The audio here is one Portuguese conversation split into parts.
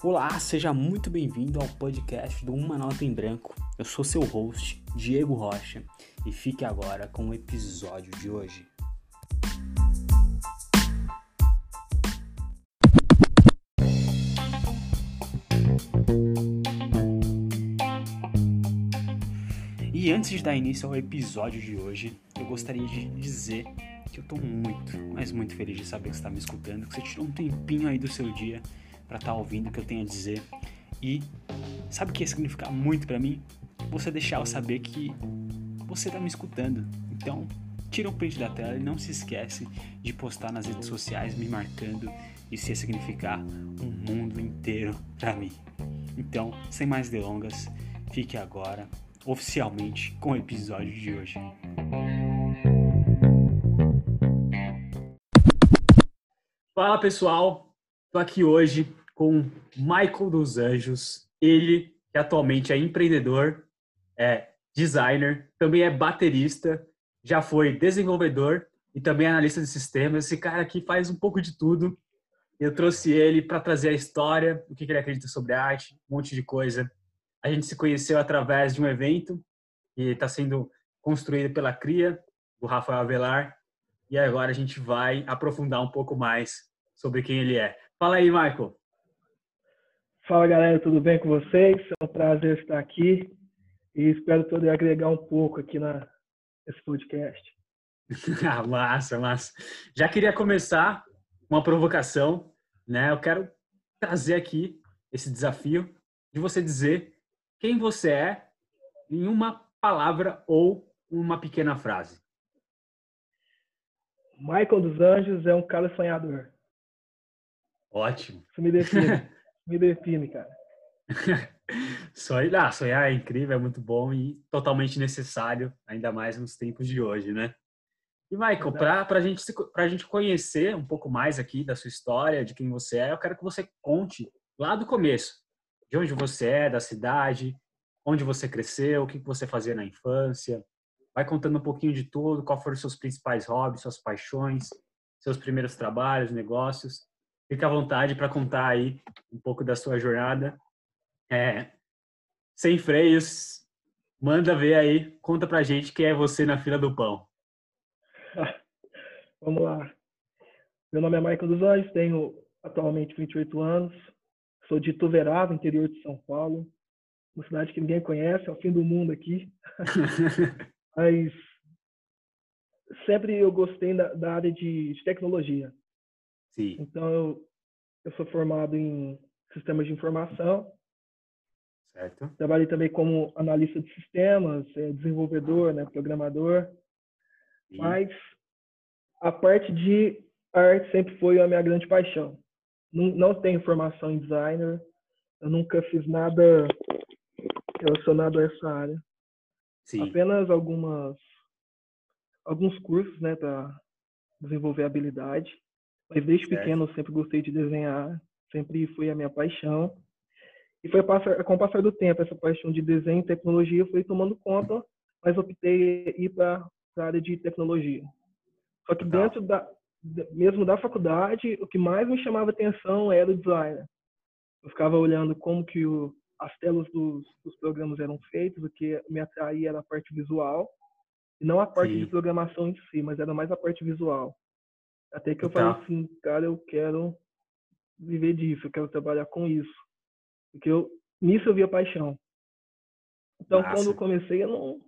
Olá, seja muito bem-vindo ao podcast do Uma Nota em Branco. Eu sou seu host, Diego Rocha, e fique agora com o episódio de hoje. E antes de dar início ao episódio de hoje, eu gostaria de dizer que eu tô muito, mas muito feliz de saber que você está me escutando, que você tirou um tempinho aí do seu dia para estar tá ouvindo o que eu tenho a dizer. E sabe o que ia significar muito para mim? Você deixar eu saber que você tá me escutando. Então, tira um print da tela e não se esquece de postar nas redes sociais me marcando. Isso ia significar um mundo inteiro para mim. Então, sem mais delongas, fique agora oficialmente com o episódio de hoje. Fala pessoal, tô aqui hoje com Michael dos Anjos, ele que atualmente é empreendedor, é designer, também é baterista, já foi desenvolvedor e também analista de sistemas. Esse cara aqui faz um pouco de tudo. Eu trouxe ele para trazer a história, o que ele acredita sobre arte, um monte de coisa. A gente se conheceu através de um evento que está sendo construído pela CRIA, do Rafael Avelar, e agora a gente vai aprofundar um pouco mais sobre quem ele é. Fala aí, Michael. Fala, galera, tudo bem com vocês? É um prazer estar aqui e espero poder agregar um pouco aqui na, nesse podcast. ah, massa, massa. Já queria começar uma provocação, né? Eu quero trazer aqui esse desafio de você dizer quem você é em uma palavra ou uma pequena frase. Michael dos Anjos é um cara sonhador. Ótimo. Isso me define. me define, cara. sonhar, ah, sonhar é incrível, é muito bom e totalmente necessário, ainda mais nos tempos de hoje, né? E, Michael, para a gente, a gente conhecer um pouco mais aqui da sua história, de quem você é, eu quero que você conte lá do começo, de onde você é, da cidade, onde você cresceu, o que você fazia na infância. Vai contando um pouquinho de tudo, qual foram os seus principais hobbies, suas paixões, seus primeiros trabalhos, negócios. Fique à vontade para contar aí um pouco da sua jornada. É, sem freios, manda ver aí, conta pra gente quem é você na fila do pão. Vamos lá. Meu nome é Michael dos Anjos, tenho atualmente 28 anos, sou de Tuverava, interior de São Paulo, uma cidade que ninguém conhece, é o fim do mundo aqui. Mas sempre eu gostei da, da área de, de, tecnologia. Sim. Então eu, eu sou formado em sistemas de informação. Certo. Trabalhei também como analista de sistemas, é, desenvolvedor, né, programador. Sim. Mas a parte de arte sempre foi a minha grande paixão. Não, não tenho formação em designer, eu nunca fiz nada relacionado a essa área. Sim. Apenas algumas alguns cursos, né, para desenvolver habilidade. Mas desde certo. pequeno eu sempre gostei de desenhar, sempre foi a minha paixão. E foi com o passar do tempo, essa paixão de desenho e tecnologia foi tomando conta, mas optei ir para a área de tecnologia. Só que dentro da, mesmo da faculdade, o que mais me chamava atenção era o design. Eu ficava olhando como que o, as telas dos, dos, programas eram feitas, o que me atraía era a parte visual, e não a parte Sim. de programação em si, mas era mais a parte visual. Até que eu falei assim, cara, eu quero viver disso, eu quero trabalhar com isso. Porque eu, nisso eu via paixão. Então, Nossa. quando eu comecei, eu não,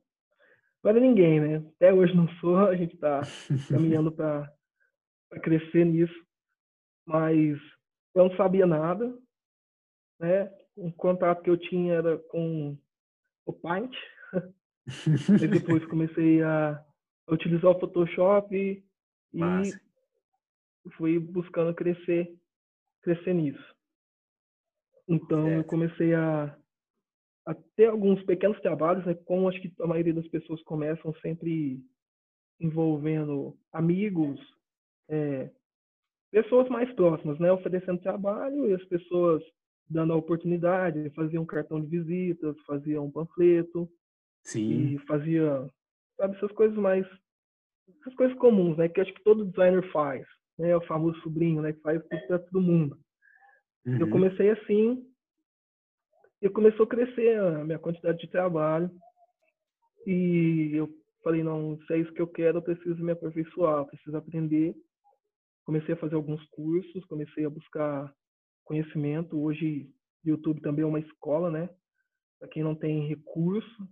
não era ninguém, né? Até hoje não sou, a gente está caminhando para crescer nisso. Mas eu não sabia nada, né? Um contato que eu tinha era com o Paint. e depois comecei a utilizar o Photoshop e Massa. Fui buscando crescer, crescer nisso. Então certo. eu comecei a, a ter alguns pequenos trabalhos, né? Como acho que a maioria das pessoas começam sempre envolvendo amigos, é, pessoas mais próximas, né? Oferecendo trabalho e as pessoas dando a oportunidade, faziam um cartão de visitas, faziam um panfleto. Sim. E fazia, sabe, essas coisas mais. Essas coisas comuns, né? Que acho que todo designer faz. Né? O famoso sobrinho, né? Que faz tudo para todo mundo. Uhum. Eu comecei assim, e começou a crescer a minha quantidade de trabalho. E eu falei, não, se é isso que eu quero, eu preciso me aperfeiçoar, eu preciso aprender. Comecei a fazer alguns cursos, comecei a buscar conhecimento. Hoje, YouTube também é uma escola, né? Para quem não tem recurso.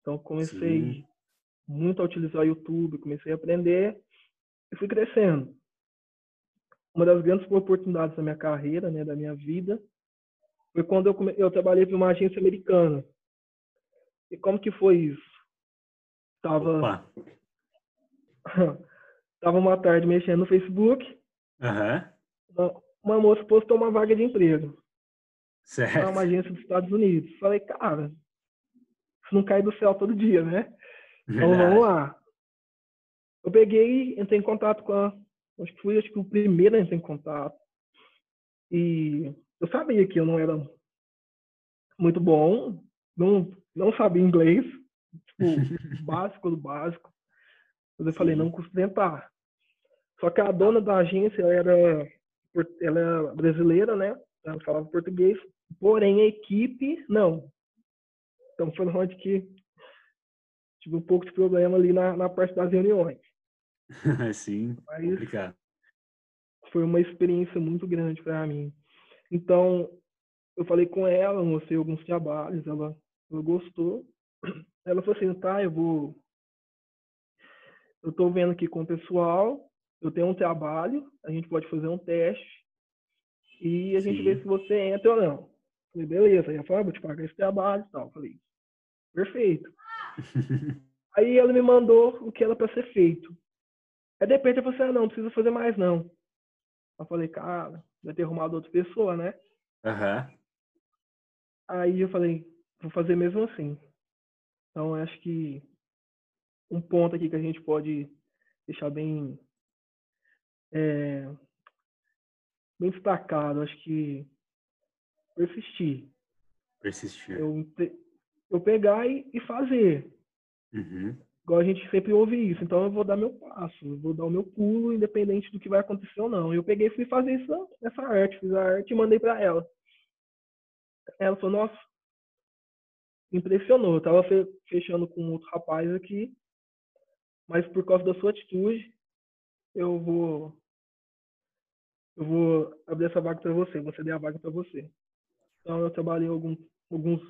Então, comecei Sim. muito a utilizar o YouTube, comecei a aprender e fui crescendo. Uma das grandes oportunidades da minha carreira, né, da minha vida, foi quando eu, eu trabalhei para uma agência americana. E como que foi isso? Tava. Tava uma tarde mexendo no Facebook. Uhum. Uma, moça postou uma vaga de emprego. Certo. Uma agência dos Estados Unidos. Falei, cara, isso não cai do céu todo dia, né? Então Verdade. vamos lá. Eu peguei, entrei em contato com a. Acho que fui acho que o primeiro a entrar em contato. E eu sabia que eu não era muito bom, não, não sabia inglês, tipo, básico do básico. Mas eu falei, não custa tentar. Só que a dona da agência era, ela era brasileira, né? Ela falava português, porém a equipe, não. Então foi onde que tive um pouco de problema ali na, na parte das reuniões. Sim, Mas complicado. Foi uma experiência muito grande para mim. Então, eu falei com ela, mostrei alguns trabalhos, ela, ela gostou. Ela falou assim, tá, eu vou... Eu estou vendo aqui com o pessoal, eu tenho um trabalho, a gente pode fazer um teste e a Sim. gente vê se você entra ou não. Falei, beleza. Aí ela falou, ah, vou te pagar esse trabalho e tal. Falei, perfeito. Aí ela me mandou o que era para ser feito. Aí de repente eu falei, ah, não, não precisa fazer mais não. Eu falei, cara, vai ter arrumado outra pessoa, né? Uhum. Aí eu falei, vou fazer mesmo assim. Então, acho que um ponto aqui que a gente pode deixar bem, é, bem destacado, acho que persistir. Persistir. Eu, eu pegar e, e fazer. Uhum. Igual a gente sempre ouve isso. Então eu vou dar meu passo, vou dar o meu pulo, independente do que vai acontecer ou não. Eu peguei e fui fazer essa, essa arte, fiz a arte e mandei para ela. Ela falou, nossa, impressionou. Eu tava fechando com outro rapaz aqui, mas por causa da sua atitude, eu vou eu vou abrir essa vaga para você, você der a vaga para você. Então eu trabalhei algum, alguns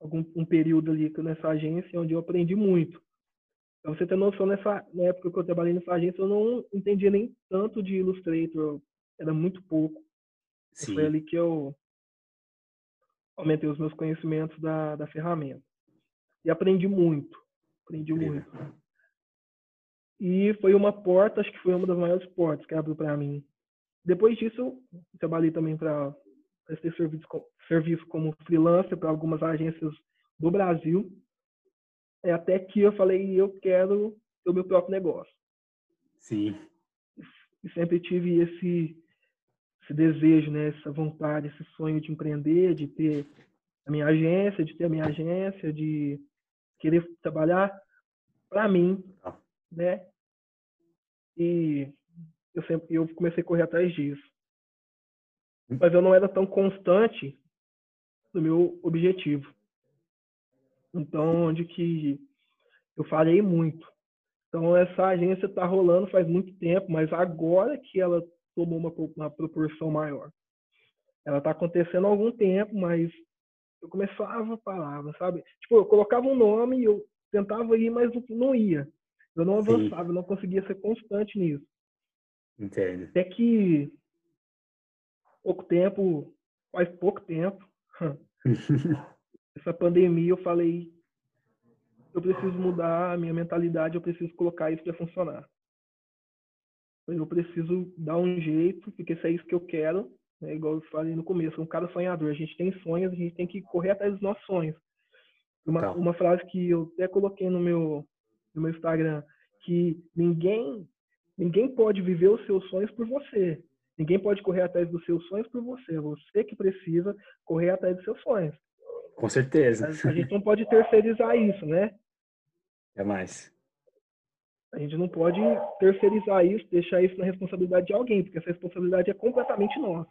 algum um período ali nessa agência onde eu aprendi muito. Pra você ter noção, nessa na época que eu trabalhei nessa agência, eu não entendia nem tanto de Illustrator, era muito pouco. Sim. Foi ali que eu aumentei os meus conhecimentos da, da ferramenta. E aprendi muito. Aprendi Incrível. muito. E foi uma porta, acho que foi uma das maiores portas que abriu para mim. Depois disso, trabalhei também para ter serviço, serviço como freelancer para algumas agências do Brasil. É até que eu falei, eu quero o meu próprio negócio. Sim. E sempre tive esse esse desejo, né, essa vontade, esse sonho de empreender, de ter a minha agência, de ter a minha agência, de querer trabalhar para mim, ah. né? E eu sempre eu comecei a correr atrás disso. Hum. Mas eu não era tão constante no meu objetivo. Então, onde que eu falei muito. Então, essa agência está rolando faz muito tempo, mas agora que ela tomou uma, uma proporção maior. Ela está acontecendo há algum tempo, mas eu começava a palavra, sabe? Tipo, eu colocava um nome e eu tentava ir, mas não ia. Eu não avançava, Sim. eu não conseguia ser constante nisso. Entendo. Até que pouco tempo, faz pouco tempo, essa pandemia eu falei, eu preciso mudar a minha mentalidade, eu preciso colocar isso para funcionar eu preciso dar um jeito, porque se é isso que eu quero, né, igual eu falei no começo, um cara sonhador, a gente tem sonhos, a gente tem que correr atrás dos nossos sonhos. Uma, tá. uma frase que eu até coloquei no meu, no meu Instagram, que ninguém, ninguém pode viver os seus sonhos por você. Ninguém pode correr atrás dos seus sonhos por você. É você que precisa correr atrás dos seus sonhos. Com certeza. A, a gente não pode terceirizar isso, né? É mais. A gente não pode terceirizar isso, deixar isso na responsabilidade de alguém, porque essa responsabilidade é completamente nossa.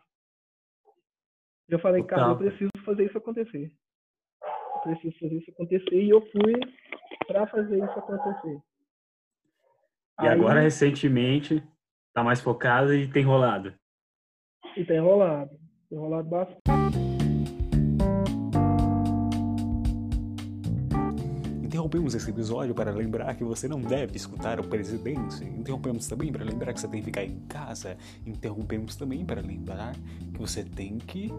Eu falei, cara, eu preciso fazer isso acontecer. Eu preciso fazer isso acontecer e eu fui para fazer isso acontecer. E Aí, agora, recentemente, tá mais focado e tem rolado. E tem rolado. Tem rolado bastante. Interrompemos esse episódio para lembrar que você não deve escutar o presidente. Interrompemos também para lembrar que você tem que ficar em casa. Interrompemos também para lembrar que você tem que.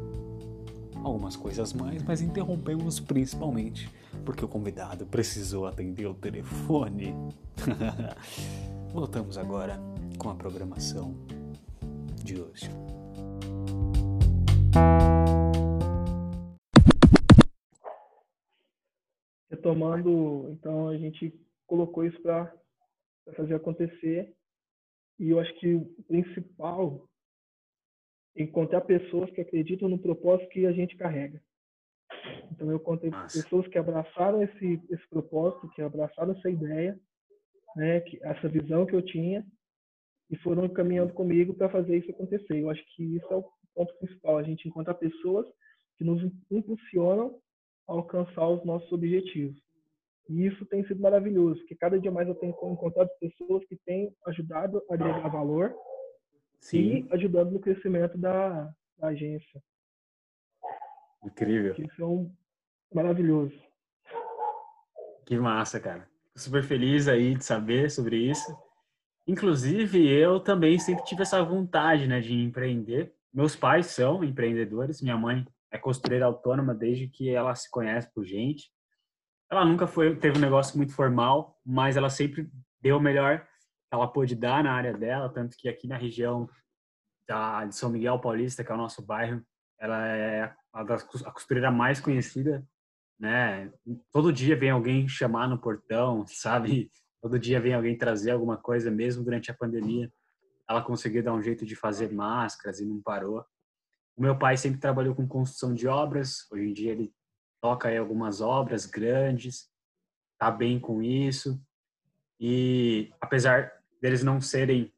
algumas coisas mais, mas interrompemos principalmente porque o convidado precisou atender o telefone. Voltamos agora com a programação de hoje. Retomando, então a gente colocou isso para fazer acontecer e eu acho que o principal é encontrar pessoas que acreditam no propósito que a gente carrega. Então eu contei Nossa. pessoas que abraçaram esse esse propósito, que abraçaram essa ideia, né, que essa visão que eu tinha e foram caminhando comigo para fazer isso acontecer. Eu acho que isso é o ponto principal. A gente encontra pessoas que nos impulsionam alcançar os nossos objetivos. E isso tem sido maravilhoso, porque cada dia mais eu tenho encontrado pessoas que têm ajudado a agregar valor Sim. e ajudando no crescimento da, da agência. Incrível. Isso é um maravilhoso. Que massa, cara. Super feliz aí de saber sobre isso. Inclusive, eu também sempre tive essa vontade, né, de empreender. Meus pais são empreendedores. Minha mãe é costureira autônoma desde que ela se conhece por gente. Ela nunca foi teve um negócio muito formal, mas ela sempre deu o melhor que ela pôde dar na área dela, tanto que aqui na região da, de São Miguel Paulista, que é o nosso bairro, ela é a, a costureira mais conhecida, né? Todo dia vem alguém chamar no portão, sabe? Todo dia vem alguém trazer alguma coisa, mesmo durante a pandemia. Ela conseguiu dar um jeito de fazer máscaras e não parou. O meu pai sempre trabalhou com construção de obras. Hoje em dia ele toca aí algumas obras grandes, tá bem com isso. E apesar deles não serem,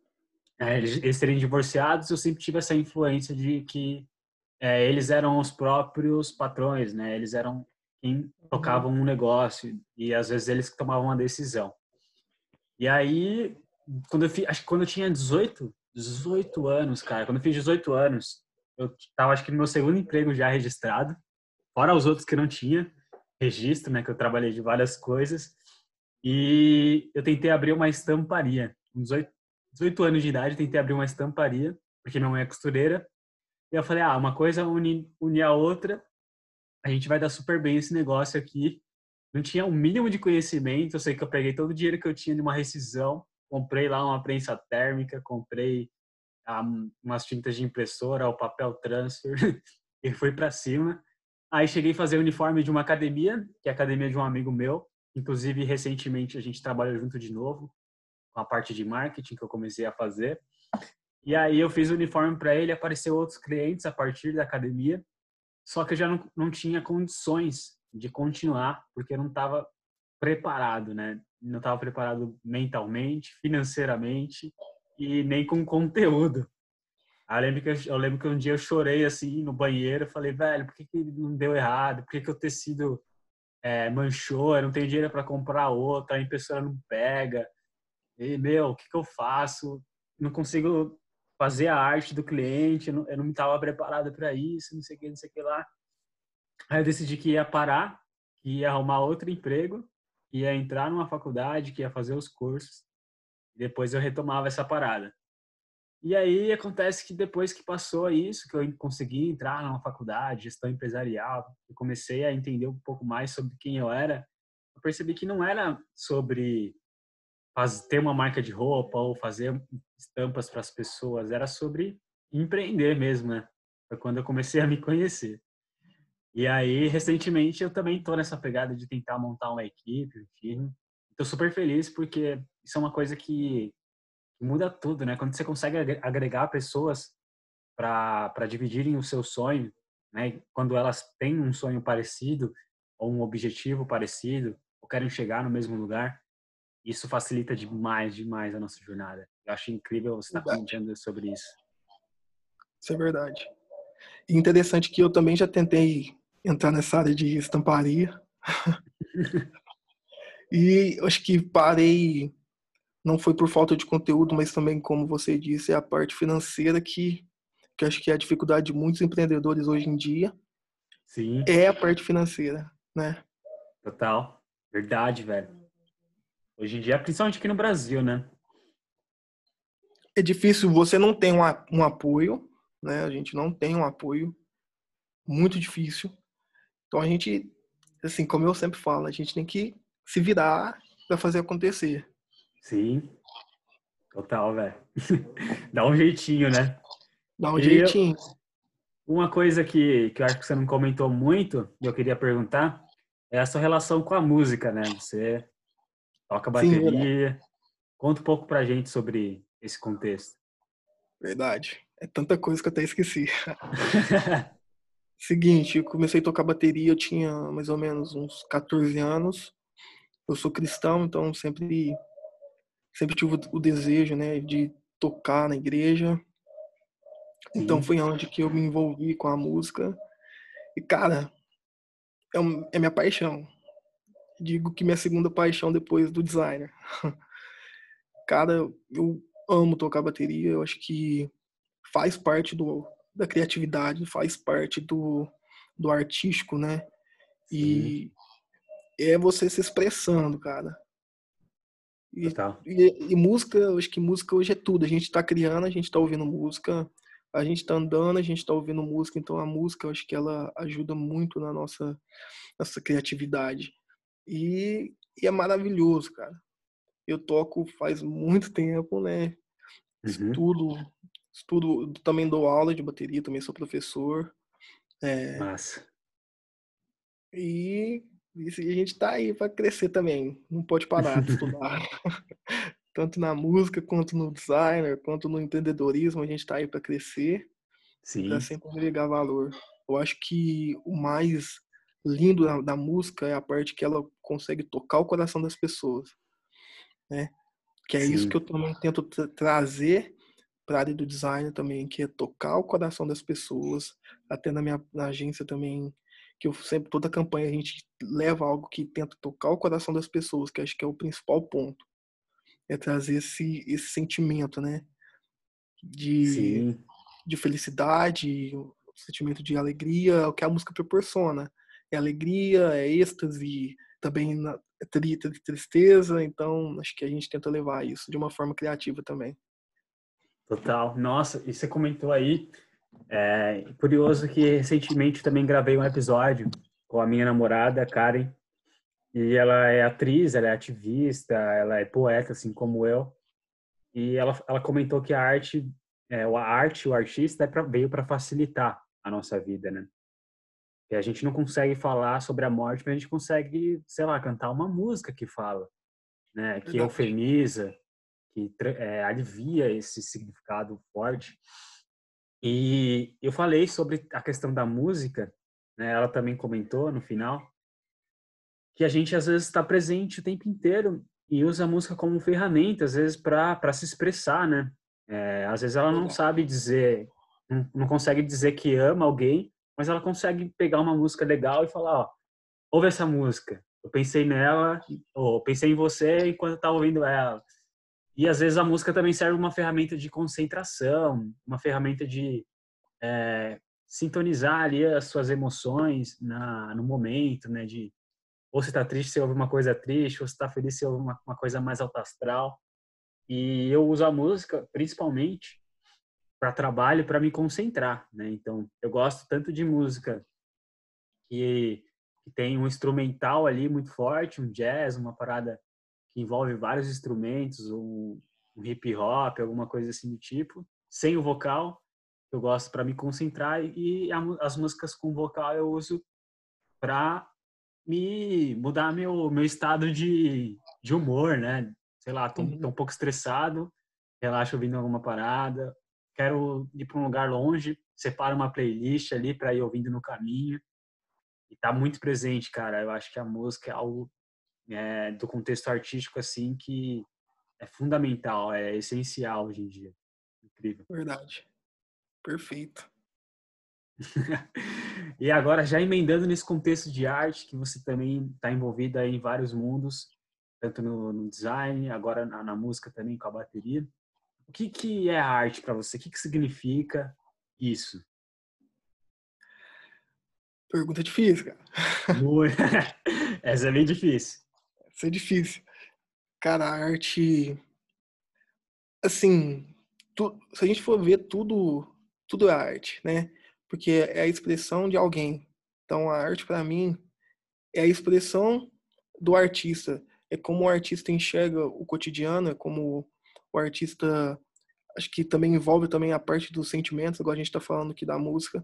é, eles serem divorciados, eu sempre tive essa influência de que é, eles eram os próprios patrões, né? Eles eram quem tocavam um negócio e às vezes eles que tomavam a decisão. E aí, quando eu fiz, acho que quando eu tinha 18, 18 anos, cara, quando eu fiz 18 anos, eu tava acho que no meu segundo emprego já registrado, fora os outros que não tinha registro, né, que eu trabalhei de várias coisas. E eu tentei abrir uma estamparia. Com 18, 18 anos de idade, tentei abrir uma estamparia, porque minha mãe é costureira, e eu falei, ah, uma coisa une, une a outra, a gente vai dar super bem esse negócio aqui. Não tinha o um mínimo de conhecimento, eu sei que eu peguei todo o dinheiro que eu tinha de uma rescisão, comprei lá uma prensa térmica, comprei um, umas tintas de impressora, o papel transfer, e fui para cima. Aí cheguei a fazer o uniforme de uma academia, que é a academia de um amigo meu. Inclusive, recentemente a gente trabalhou junto de novo, com a parte de marketing que eu comecei a fazer. E aí eu fiz o uniforme para ele, apareceu outros clientes a partir da academia, só que eu já não, não tinha condições de continuar, porque eu não estava preparado, né? Não estava preparado mentalmente, financeiramente e nem com conteúdo. Eu lembro, que eu, eu, lembro que um dia eu chorei assim no banheiro, falei, velho, por que, que não deu errado? Por que, que o tecido é, manchou? Eu não tenho dinheiro para comprar outra, a impressora não pega. E, meu, o que, que eu faço? Não consigo fazer a arte do cliente, eu não estava preparado para isso, não sei o que, não sei o que lá. Aí eu decidi que ia parar, que ia arrumar outro emprego, ia entrar numa faculdade, que ia fazer os cursos, depois eu retomava essa parada. E aí acontece que depois que passou isso, que eu consegui entrar numa faculdade, gestão empresarial, eu comecei a entender um pouco mais sobre quem eu era, eu percebi que não era sobre ter uma marca de roupa ou fazer estampas para as pessoas, era sobre empreender mesmo, né? Foi quando eu comecei a me conhecer. E aí, recentemente, eu também estou nessa pegada de tentar montar uma equipe, um. Estou super feliz porque isso é uma coisa que, muda tudo, né? Quando você consegue agregar pessoas para dividirem o seu sonho, né? Quando elas têm um sonho parecido ou um objetivo parecido, ou querem chegar no mesmo lugar, isso facilita demais, demais a nossa jornada. Eu acho incrível você estar tá comentando sobre isso. Isso é verdade. E interessante que eu também já tentei entrar nessa área de estamparia. e acho que parei, não foi por falta de conteúdo, mas também, como você disse, é a parte financeira que, que acho que é a dificuldade de muitos empreendedores hoje em dia. Sim. É a parte financeira, né? Total. Verdade, velho. Hoje em dia, principalmente aqui no Brasil, né? É difícil, você não tem um, um apoio, né? A gente não tem um apoio. Muito difícil. Então a gente, assim, como eu sempre falo, a gente tem que se virar para fazer acontecer. Sim. Total, velho. Dá um jeitinho, né? Dá um e jeitinho. Eu, uma coisa que, que eu acho que você não comentou muito, e eu queria perguntar, é a sua relação com a música, né? Você toca bateria. Sim, Conta um pouco pra gente sobre esse contexto. Verdade. É tanta coisa que eu até esqueci. Seguinte, eu comecei a tocar bateria, eu tinha mais ou menos uns 14 anos. Eu sou cristão, então sempre sempre tive o desejo, né, de tocar na igreja. Então foi onde que eu me envolvi com a música. E cara, é, é minha paixão. Digo que minha segunda paixão depois do designer. Cara, eu amo tocar bateria, eu acho que faz parte do, da criatividade, faz parte do, do artístico, né? E é você se expressando, cara. E, e, e, música, acho que música hoje é tudo. A gente tá criando, a gente tá ouvindo música, a gente tá andando, a gente tá ouvindo música, então a música acho que ela ajuda muito na nossa, nossa criatividade. E, e é maravilhoso, cara. Eu toco faz muito tempo, né? Uhum. Estudo, estudo, também dou aula de bateria, também sou professor. É, Massa. E, e a gente tá aí para crescer também. Não pode parar de estudar. Tanto na música, quanto no designer, quanto no empreendedorismo, a gente tá aí para crescer. Sim. Pra sempre agregar valor. Eu acho que o mais lindo da, da, música é a parte que ela consegue tocar o coração das pessoas, né? Que é Sim. isso que eu também tento trazer para a área do design também, que é tocar o coração das pessoas. Até na minha na agência também, que eu sempre, toda campanha a gente leva algo que tenta tocar o coração das pessoas, que acho que é o principal ponto. É trazer esse, esse sentimento, né? De, de felicidade, o sentimento de alegria, é o que a música proporciona. É alegria, é êxtase, também é tristeza, então acho que a gente tenta levar isso de uma forma criativa também. Total. Nossa, e você comentou aí, é curioso que recentemente também gravei um episódio com a minha namorada, Karen, e ela é atriz, ela é ativista, ela é poeta, assim como eu, e ela, ela comentou que a arte, é, a arte, o artista é pra, veio para facilitar a nossa vida, né? E a gente não consegue falar sobre a morte, mas a gente consegue, sei lá, cantar uma música que fala, né? Que eufemiza, que é, alivia esse significado forte. E eu falei sobre a questão da música, né? Ela também comentou no final que a gente às vezes está presente o tempo inteiro e usa a música como ferramenta, às vezes para se expressar, né? É, às vezes ela não sabe dizer, não, não consegue dizer que ama alguém, mas ela consegue pegar uma música legal e falar, ó, ouve essa música. Eu pensei nela, ou pensei em você enquanto eu estava ouvindo ela. E às vezes a música também serve uma ferramenta de concentração, uma ferramenta de é, sintonizar ali as suas emoções na, no momento, né? De ou você está triste, você ouve uma coisa triste, ou você está feliz, você ouve uma, uma coisa mais alta astral. E eu uso a música principalmente para trabalho, para me concentrar, né? Então, eu gosto tanto de música que, que tem um instrumental ali muito forte, um jazz, uma parada que envolve vários instrumentos, um, um hip hop, alguma coisa assim do tipo, sem o vocal, eu gosto para me concentrar e a, as músicas com vocal eu uso para me mudar meu meu estado de, de humor, né? Sei lá, tô, tô um pouco estressado, relaxo ouvindo alguma parada, quero ir para um lugar longe, separo uma playlist ali para ir ouvindo no caminho. E tá muito presente, cara. Eu acho que a música é algo é, do contexto artístico assim que é fundamental, é essencial hoje em dia. Incrível. Verdade. Perfeito. e agora, já emendando nesse contexto de arte, que você também está envolvida em vários mundos, tanto no, no design, agora na, na, música também, com a bateria. O que, que é arte para você? O que, que significa isso? Pergunta difícil, cara. Essa é bem difícil. Essa é difícil. Cara, a arte. Assim, tu, se a gente for ver tudo, tudo é arte, né? Porque é a expressão de alguém. Então, a arte, para mim, é a expressão do artista. É como o artista enxerga o cotidiano, é como o artista. Acho que também envolve também a parte dos sentimentos, agora a gente está falando aqui da música.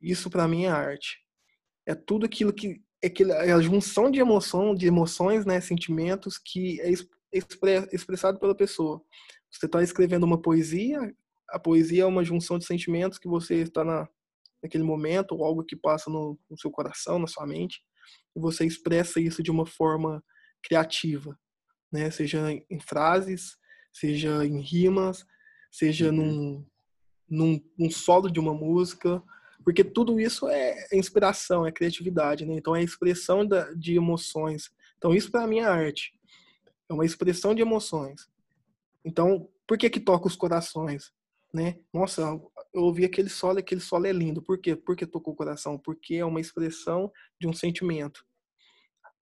Isso, para mim, é arte. É tudo aquilo que é, que, é a junção de emoção, de emoções, né, sentimentos que é expressado pela pessoa. Você está escrevendo uma poesia, a poesia é uma junção de sentimentos que você está na, naquele momento, ou algo que passa no, no seu coração, na sua mente, e você expressa isso de uma forma criativa, né? Seja em frases, seja em rimas, seja uhum. num, num, num solo de uma música, porque tudo isso é inspiração, é criatividade, né? Então é expressão da, de emoções. Então isso para mim é arte. É uma expressão de emoções. Então, por que que toca os corações, né? Nossa, eu ouvi aquele solo, aquele solo é lindo. Por quê? Porque tocou o coração, porque é uma expressão de um sentimento.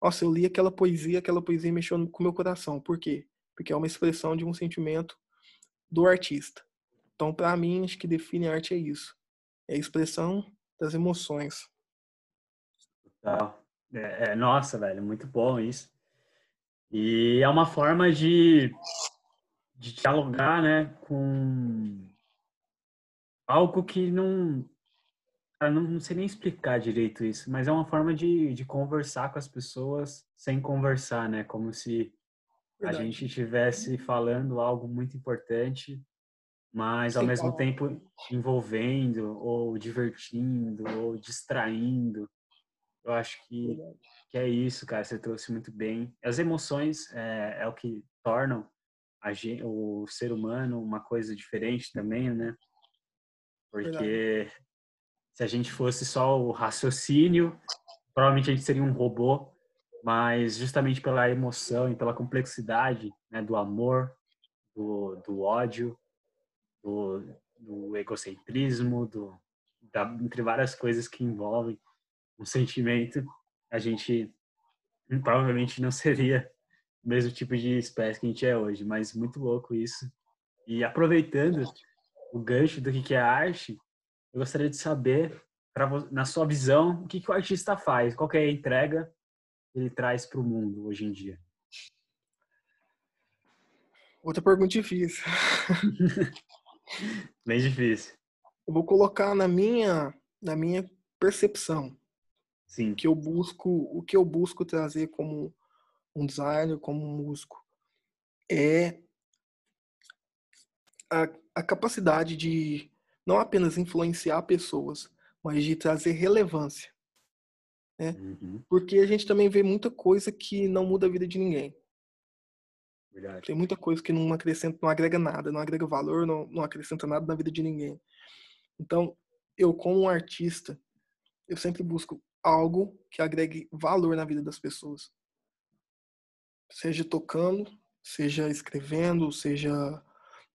Nossa, eu li aquela poesia, aquela poesia mexeu com o meu coração. Por quê? Porque é uma expressão de um sentimento do artista. Então, para mim, acho que define a arte é isso é a expressão das emoções. Total. É, é, nossa, velho, muito bom isso. E é uma forma de, de dialogar, né, com algo que não, eu não sei nem explicar direito isso, mas é uma forma de, de conversar com as pessoas sem conversar, né, como se Verdade. a gente estivesse falando algo muito importante mas ao Sim, mesmo tempo envolvendo ou divertindo ou distraindo. Eu acho que, que é isso, cara. Você trouxe muito bem. As emoções é, é o que tornam gente, o ser humano uma coisa diferente também, né? Porque Verdade. se a gente fosse só o raciocínio, provavelmente a gente seria um robô. Mas justamente pela emoção e pela complexidade né, do amor, do, do ódio, do, do egocentrismo, do, da, entre várias coisas que envolvem um sentimento, a gente provavelmente não seria o mesmo tipo de espécie que a gente é hoje, mas muito louco isso. E aproveitando o gancho do que é arte, eu gostaria de saber, pra, na sua visão, o que, que o artista faz, qual é a entrega que ele traz para o mundo hoje em dia. Outra pergunta difícil. Bem difícil. Eu vou colocar na minha, na minha percepção. Sim. Que eu busco, o que eu busco trazer como um designer, como um músico, é a, a capacidade de não apenas influenciar pessoas, mas de trazer relevância. Né? Uhum. Porque a gente também vê muita coisa que não muda a vida de ninguém. Verdade. Tem muita coisa que não acrescenta, não agrega nada, não agrega valor, não, não acrescenta nada na vida de ninguém. Então, eu como um artista, eu sempre busco algo que agregue valor na vida das pessoas. Seja tocando, seja escrevendo, seja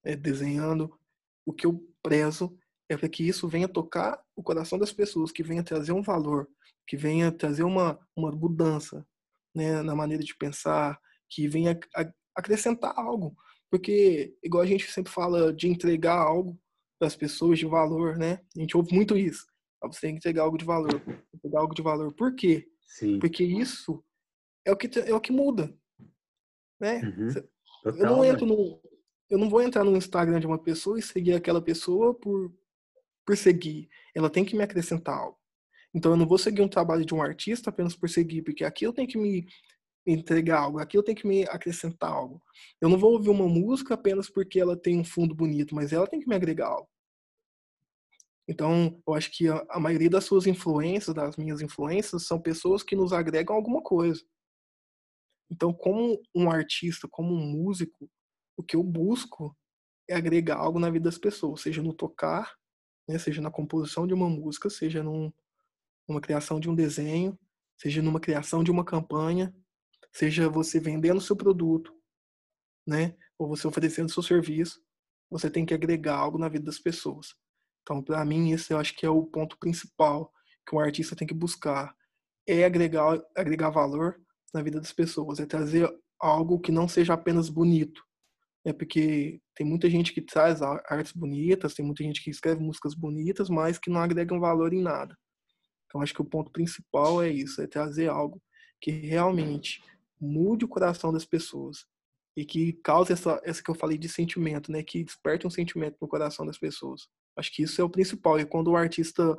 é, desenhando. O que eu prezo é para que isso venha tocar o coração das pessoas, que venha trazer um valor, que venha trazer uma, uma mudança né, na maneira de pensar, que venha acrescentar algo. Porque, igual a gente sempre fala de entregar algo para as pessoas de valor, né? A gente ouve muito isso. Ah, você tem que entregar algo de valor. Entregar algo de valor. Por quê? Sim. Porque isso é o que, é o que muda. Né? Uhum. Total, eu não entro no. Eu não vou entrar no Instagram de uma pessoa e seguir aquela pessoa por, por seguir. Ela tem que me acrescentar algo. Então eu não vou seguir um trabalho de um artista apenas por seguir, porque aquilo tem que me entregar algo, aquilo tem que me acrescentar algo. Eu não vou ouvir uma música apenas porque ela tem um fundo bonito, mas ela tem que me agregar algo. Então, eu acho que a, a maioria das suas influências, das minhas influências, são pessoas que nos agregam alguma coisa. Então, como um artista, como um músico, o que eu busco é agregar algo na vida das pessoas, seja no tocar, né? seja na composição de uma música, seja num, numa criação de um desenho, seja numa criação de uma campanha, seja você vendendo seu produto, né? ou você oferecendo seu serviço, você tem que agregar algo na vida das pessoas. Então, para mim, esse eu acho que é o ponto principal que um artista tem que buscar, é agregar, agregar valor na vida das pessoas, é trazer algo que não seja apenas bonito, é porque tem muita gente que traz artes bonitas, tem muita gente que escreve músicas bonitas, mas que não agregam valor em nada. Então acho que o ponto principal é isso, é trazer algo que realmente mude o coração das pessoas e que cause essa, essa que eu falei de sentimento, né, que desperte um sentimento no coração das pessoas. Acho que isso é o principal. E quando o artista,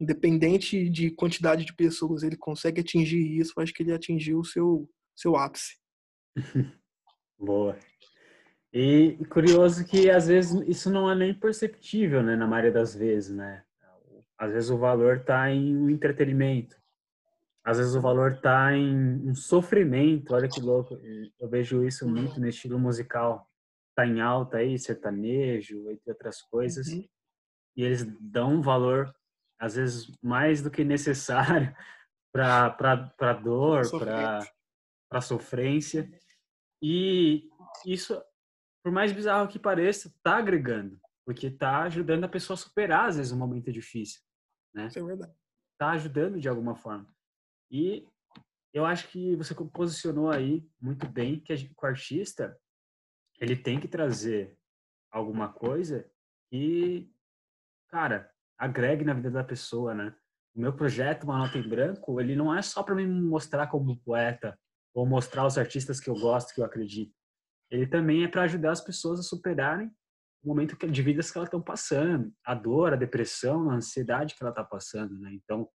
independente de quantidade de pessoas, ele consegue atingir isso, acho que ele atingiu o seu, seu ápice. Boa. E curioso que às vezes isso não é nem perceptível, né, na maioria das vezes, né? Às vezes o valor está em um entretenimento. Às vezes o valor está em um sofrimento. Olha que louco. Eu vejo isso muito no estilo musical. Tá em alta aí, sertanejo, entre outras coisas. Uhum. E eles dão um valor às vezes mais do que necessário para dor, para para sofrência. E isso por mais bizarro que pareça, está agregando, porque está ajudando a pessoa a superar, às vezes, um momento difícil, né? Isso é verdade. Está ajudando de alguma forma. E eu acho que você posicionou aí muito bem que, o artista, ele tem que trazer alguma coisa que, cara, agregue na vida da pessoa, né? O meu projeto, Uma Nota em Branco, ele não é só para me mostrar como poeta ou mostrar os artistas que eu gosto, que eu acredito ele também é para ajudar as pessoas a superarem o momento de vidas que elas estão passando, a dor, a depressão, a ansiedade que ela está passando, né? Então,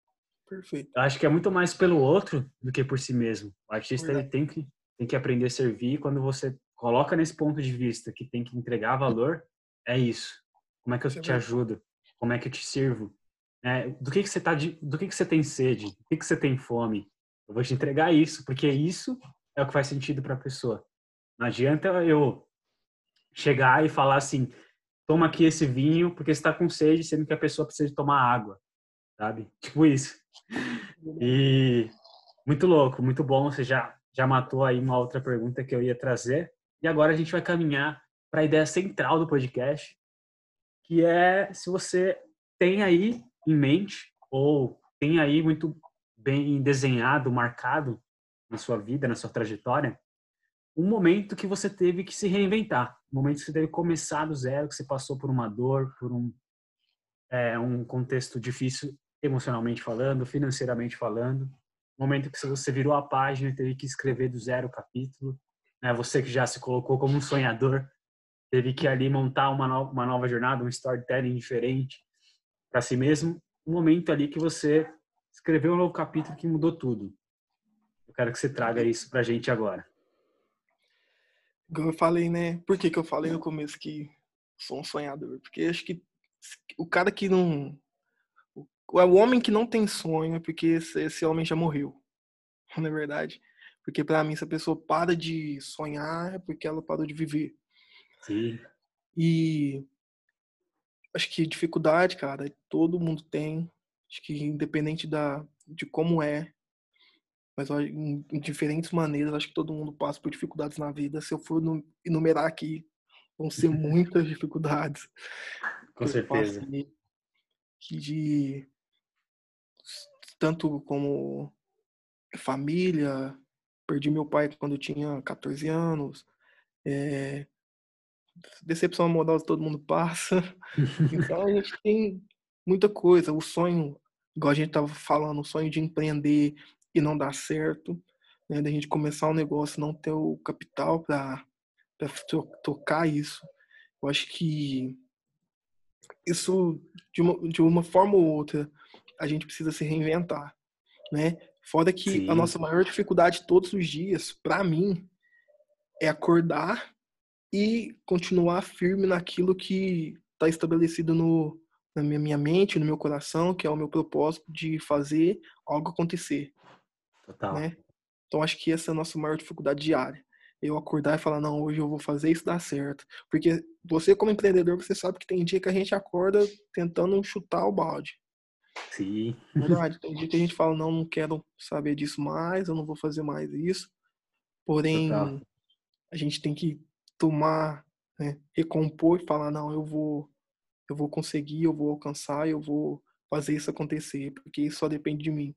Perfeito. Eu acho que é muito mais pelo outro do que por si mesmo. O artista ele tem que tem que aprender a servir. Quando você coloca nesse ponto de vista que tem que entregar valor, é isso. Como é que eu te ajudo? Como é que eu te sirvo? É, do que que você tá de, do que que você tem sede? Do que que você tem fome? Eu vou te entregar isso, porque isso é o que faz sentido para a pessoa. Não adianta eu chegar e falar assim, toma aqui esse vinho porque está com sede, sendo que a pessoa precisa tomar água, sabe? Tipo isso. E muito louco, muito bom. Você já já matou aí uma outra pergunta que eu ia trazer. E agora a gente vai caminhar para a ideia central do podcast, que é se você tem aí em mente ou tem aí muito bem desenhado, marcado na sua vida, na sua trajetória, um momento que você teve que se reinventar, um momento que você teve que começar do zero, que você passou por uma dor, por um, é, um contexto difícil emocionalmente falando, financeiramente falando, momento que você virou a página e teve que escrever do zero o capítulo, né? você que já se colocou como um sonhador, teve que ali montar uma, no uma nova jornada, um storytelling diferente para si mesmo, um momento ali que você escreveu um novo capítulo que mudou tudo. Eu quero que você traga isso para a gente agora. Como eu falei, né? Por que, que eu falei no começo que sou um sonhador? Porque acho que o cara que não. O, o homem que não tem sonho é porque esse, esse homem já morreu. Não é verdade? Porque para mim, se a pessoa para de sonhar, é porque ela parou de viver. Sim. E acho que dificuldade, cara, todo mundo tem. Acho que independente da, de como é, mas em, em, diferentes maneiras. Acho que todo mundo passa por dificuldades na vida. Se eu for enumerar aqui, vão ser muitas dificuldades. Com certeza. Que de tanto como família, perdi meu pai quando eu tinha 14 anos. É, decepção amorosa todo mundo passa. Então a gente tem muita coisa. O sonho, igual a gente estava falando, o sonho de empreender, e não dá certo, né, da gente começar um negócio não ter o capital para tocar isso. Eu acho que isso, de uma, de uma forma ou outra, a gente precisa se reinventar, né? Fora que Sim. a nossa maior dificuldade todos os dias, para mim, é acordar e continuar firme naquilo que está estabelecido no, na minha mente, no meu coração, que é o meu propósito de fazer algo acontecer. Total. Né? Então acho que essa é a nossa maior dificuldade diária. eu acordar e falar, não, hoje eu vou fazer isso dar certo. Porque você, como empreendedor, você sabe que tem dia que a gente acorda tentando chutar o balde. Sim. Verdade. Tem dia que a gente fala, não, não quero saber disso mais, eu não vou fazer mais isso. Porém, Total. a gente tem que tomar, né, recompor e falar, não, eu vou, eu vou conseguir, eu vou alcançar, eu vou fazer isso acontecer, porque isso só depende de mim.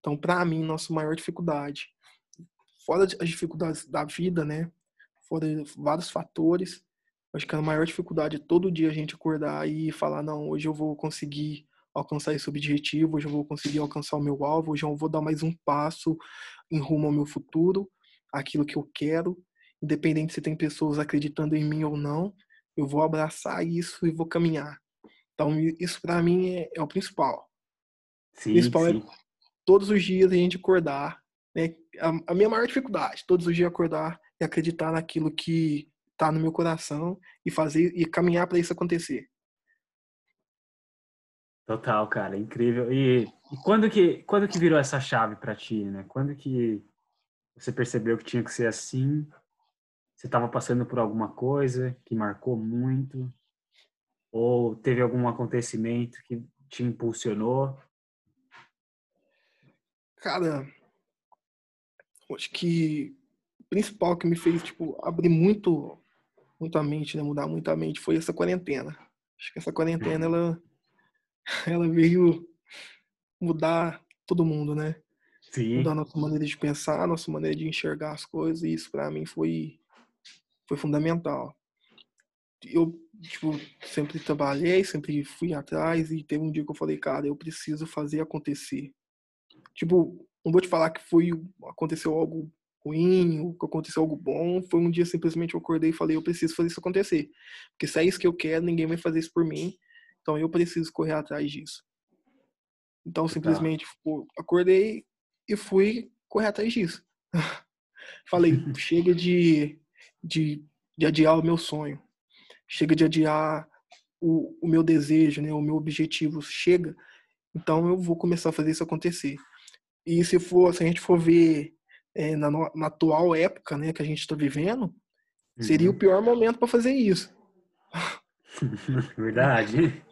Então, para mim, nossa maior dificuldade, fora as dificuldades da vida, né? Fora vários fatores, acho que a maior dificuldade é todo dia a gente acordar e falar, não, hoje eu vou conseguir alcançar esse objetivo, hoje eu vou conseguir alcançar o meu alvo, hoje eu vou dar mais um passo em rumo ao meu futuro, aquilo que eu quero, independente se tem pessoas acreditando em mim ou não, eu vou abraçar isso e vou caminhar. Então, isso para mim é, é, o principal. Sim, o principal é sim. é todos os dias a gente acordar. Né? A, a, minha maior dificuldade, todos os dias acordar e acreditar naquilo que está no meu coração e fazer e caminhar para isso acontecer. Total, cara, incrível. E, e, quando que quando que virou essa chave para ti, né? Quando que você percebeu que tinha que ser assim? Você estava passando por alguma coisa que marcou muito? Ou teve algum acontecimento que te impulsionou? Cara, acho que o principal que me fez tipo abrir muito muito a mente, né, mudar muito a mente foi essa quarentena. Acho que essa quarentena uhum. ela ela veio mudar todo mundo, né? Sim. Mudar a nossa maneira de pensar, a nossa maneira de enxergar as coisas, e isso para mim foi foi fundamental. Eu tipo, sempre trabalhei, sempre fui atrás e teve um dia que eu falei, cara, eu preciso fazer acontecer. Tipo, não vou te falar que foi aconteceu algo ruim, ou que aconteceu algo bom, foi um dia simplesmente eu acordei e falei, eu preciso fazer isso acontecer. Porque se é isso que eu quero, ninguém vai fazer isso por mim. Então eu preciso correr atrás disso. Então simplesmente tá. acordei e fui correr atrás disso. falei, chega de, de, de adiar o meu sonho chega de adiar o, o meu desejo, né, o meu objetivo, chega. Então eu vou começar a fazer isso acontecer. E se for, se a gente for ver é, na, na, atual época, né, que a gente está vivendo, seria uhum. o pior momento para fazer isso. Verdade.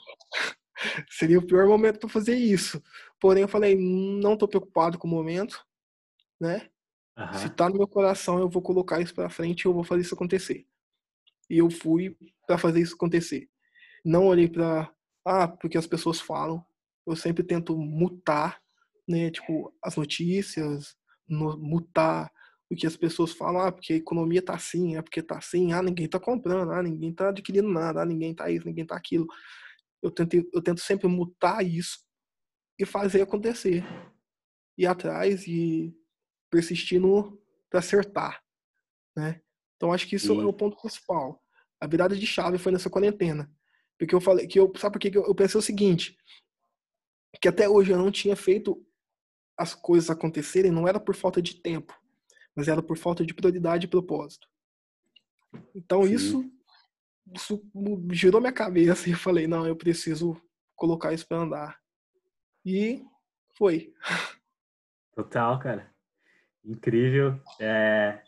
Seria o pior momento para fazer isso. Porém, eu falei, não estou preocupado com o momento, né? Uhum. Se está no meu coração, eu vou colocar isso para frente e eu vou fazer isso acontecer. E eu fui para fazer isso acontecer. Não olhei para ah, porque as pessoas falam. Eu sempre tento mutar, né, tipo, as notícias, no, mutar o que as pessoas falam, ah, porque a economia tá assim, é porque tá assim, ah, ninguém tá comprando, ah, ninguém tá adquirindo nada, ah, ninguém tá isso, ninguém tá aquilo. Eu tento, eu tento sempre mutar isso e fazer acontecer. Ir atrás e persistir no para acertar, né? Então acho que isso Sim. é o ponto principal. A virada de chave foi nessa quarentena. Porque eu falei que eu, sabe por que eu pensei o seguinte, que até hoje eu não tinha feito as coisas acontecerem, não era por falta de tempo, mas era por falta de prioridade e propósito. Então Sim. isso isso girou minha cabeça e eu falei, não, eu preciso colocar isso para andar. E foi. Total, cara. Incrível. É,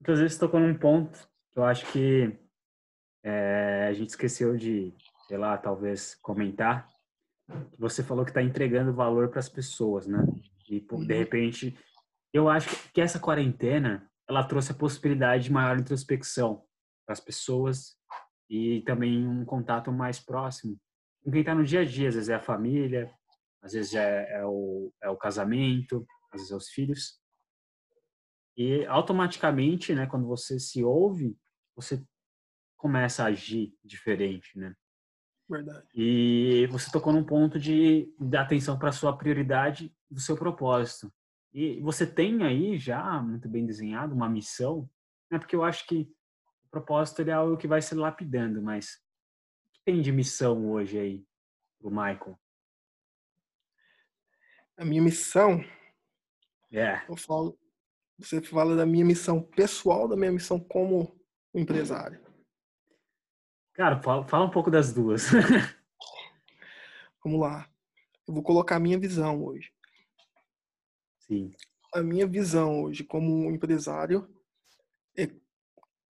Muitas vezes tocou num ponto que eu acho que é, a gente esqueceu de, sei lá, talvez comentar. Você falou que está entregando valor para as pessoas, né? E de uhum. repente, eu acho que essa quarentena ela trouxe a possibilidade de maior introspecção para as pessoas e também um contato mais próximo com quem está no dia a dia. Às vezes é a família, às vezes é, é, o, é o casamento, às vezes é os filhos. E automaticamente, né, quando você se ouve, você começa a agir diferente, né? Verdade. E você tocou num ponto de dar atenção para a sua prioridade do seu propósito. E você tem aí já muito bem desenhado uma missão, né? Porque eu acho que o propósito é algo que vai se lapidando, mas o que tem de missão hoje aí o Michael? A minha missão, é. eu falo, você fala da minha missão pessoal, da minha missão como empresário. Cara, fala, fala um pouco das duas. Vamos lá. Eu vou colocar a minha visão hoje. Sim. A minha visão hoje como empresário é,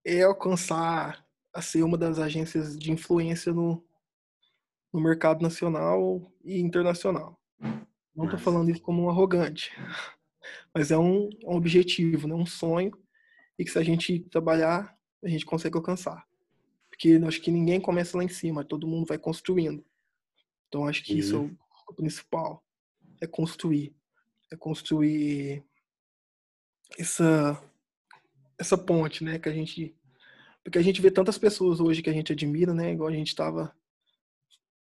é alcançar a ser uma das agências de influência no, no mercado nacional e internacional. Não estou falando isso como um arrogante, mas é um, um objetivo, né? um sonho, e que se a gente trabalhar, a gente consegue alcançar. Porque acho que ninguém começa lá em cima, todo mundo vai construindo. Então acho que isso é o principal, é construir, é construir essa essa ponte, né, que a gente porque a gente vê tantas pessoas hoje que a gente admira, né, igual a gente estava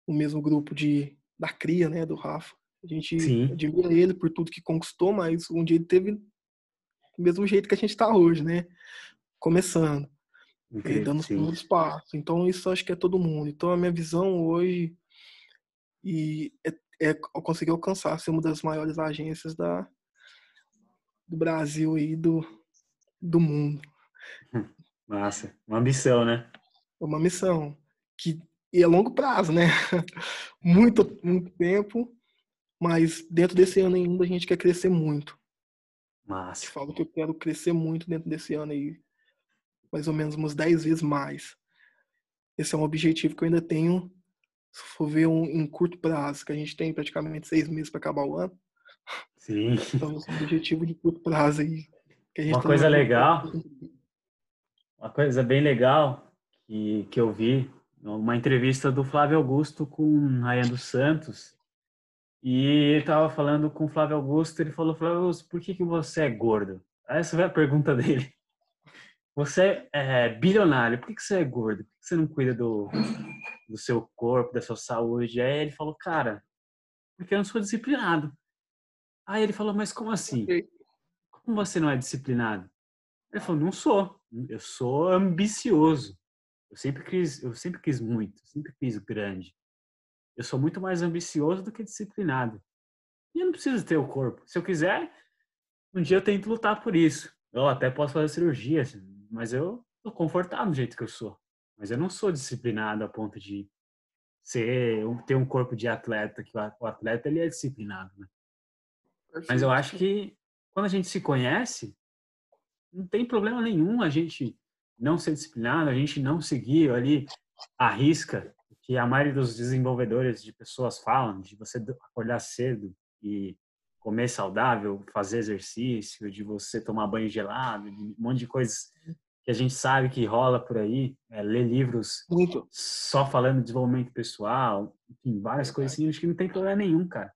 no mesmo grupo de da cria, né, do Rafa. A gente Sim. admira ele por tudo que conquistou, mas um dia ele teve do mesmo jeito que a gente está hoje, né? Começando. Incrível, dando os primeiros passos. Então, isso acho que é todo mundo. Então, a minha visão hoje e é, é conseguir alcançar ser uma das maiores agências da, do Brasil e do, do mundo. Massa. Uma missão, né? É uma missão. Que e é longo prazo, né? muito, muito tempo, mas dentro desse ano ainda a gente quer crescer muito. Massa. Eu falo que eu quero crescer muito dentro desse ano aí, mais ou menos umas 10 vezes mais. Esse é um objetivo que eu ainda tenho, se for ver um, em curto prazo, que a gente tem praticamente seis meses para acabar o ano. Sim. Então, esse é um objetivo de curto prazo aí. Uma coisa legal, uma coisa bem legal que, que eu vi uma entrevista do Flávio Augusto com Ryan dos Santos. E ele estava falando com o Flávio Augusto, ele falou, Flávio Augusto, por que, que você é gordo? Essa foi a pergunta dele. Você é bilionário, por que, que você é gordo? Por que, que você não cuida do, do seu corpo, da sua saúde? Aí ele falou, cara, porque eu não sou disciplinado. Aí ele falou, mas como assim? Como você não é disciplinado? Ele falou, não sou. Eu sou ambicioso. Eu sempre quis, eu sempre quis muito, sempre quis grande. Eu sou muito mais ambicioso do que disciplinado. E eu não preciso ter o corpo. Se eu quiser, um dia eu tento lutar por isso. Eu até posso fazer cirurgia, assim, mas eu tô confortável do jeito que eu sou. Mas eu não sou disciplinado a ponto de ser, ter um corpo de atleta, que o atleta ele é disciplinado, né? Mas eu acho que quando a gente se conhece, não tem problema nenhum a gente não ser disciplinado, a gente não seguir ali a risca que a maioria dos desenvolvedores de pessoas falam, de você acordar cedo e comer saudável, fazer exercício, de você tomar banho gelado, de um monte de coisas que a gente sabe que rola por aí, é, ler livros Muito. só falando de desenvolvimento pessoal, enfim, várias coisas assim, acho que não tem problema nenhum, cara.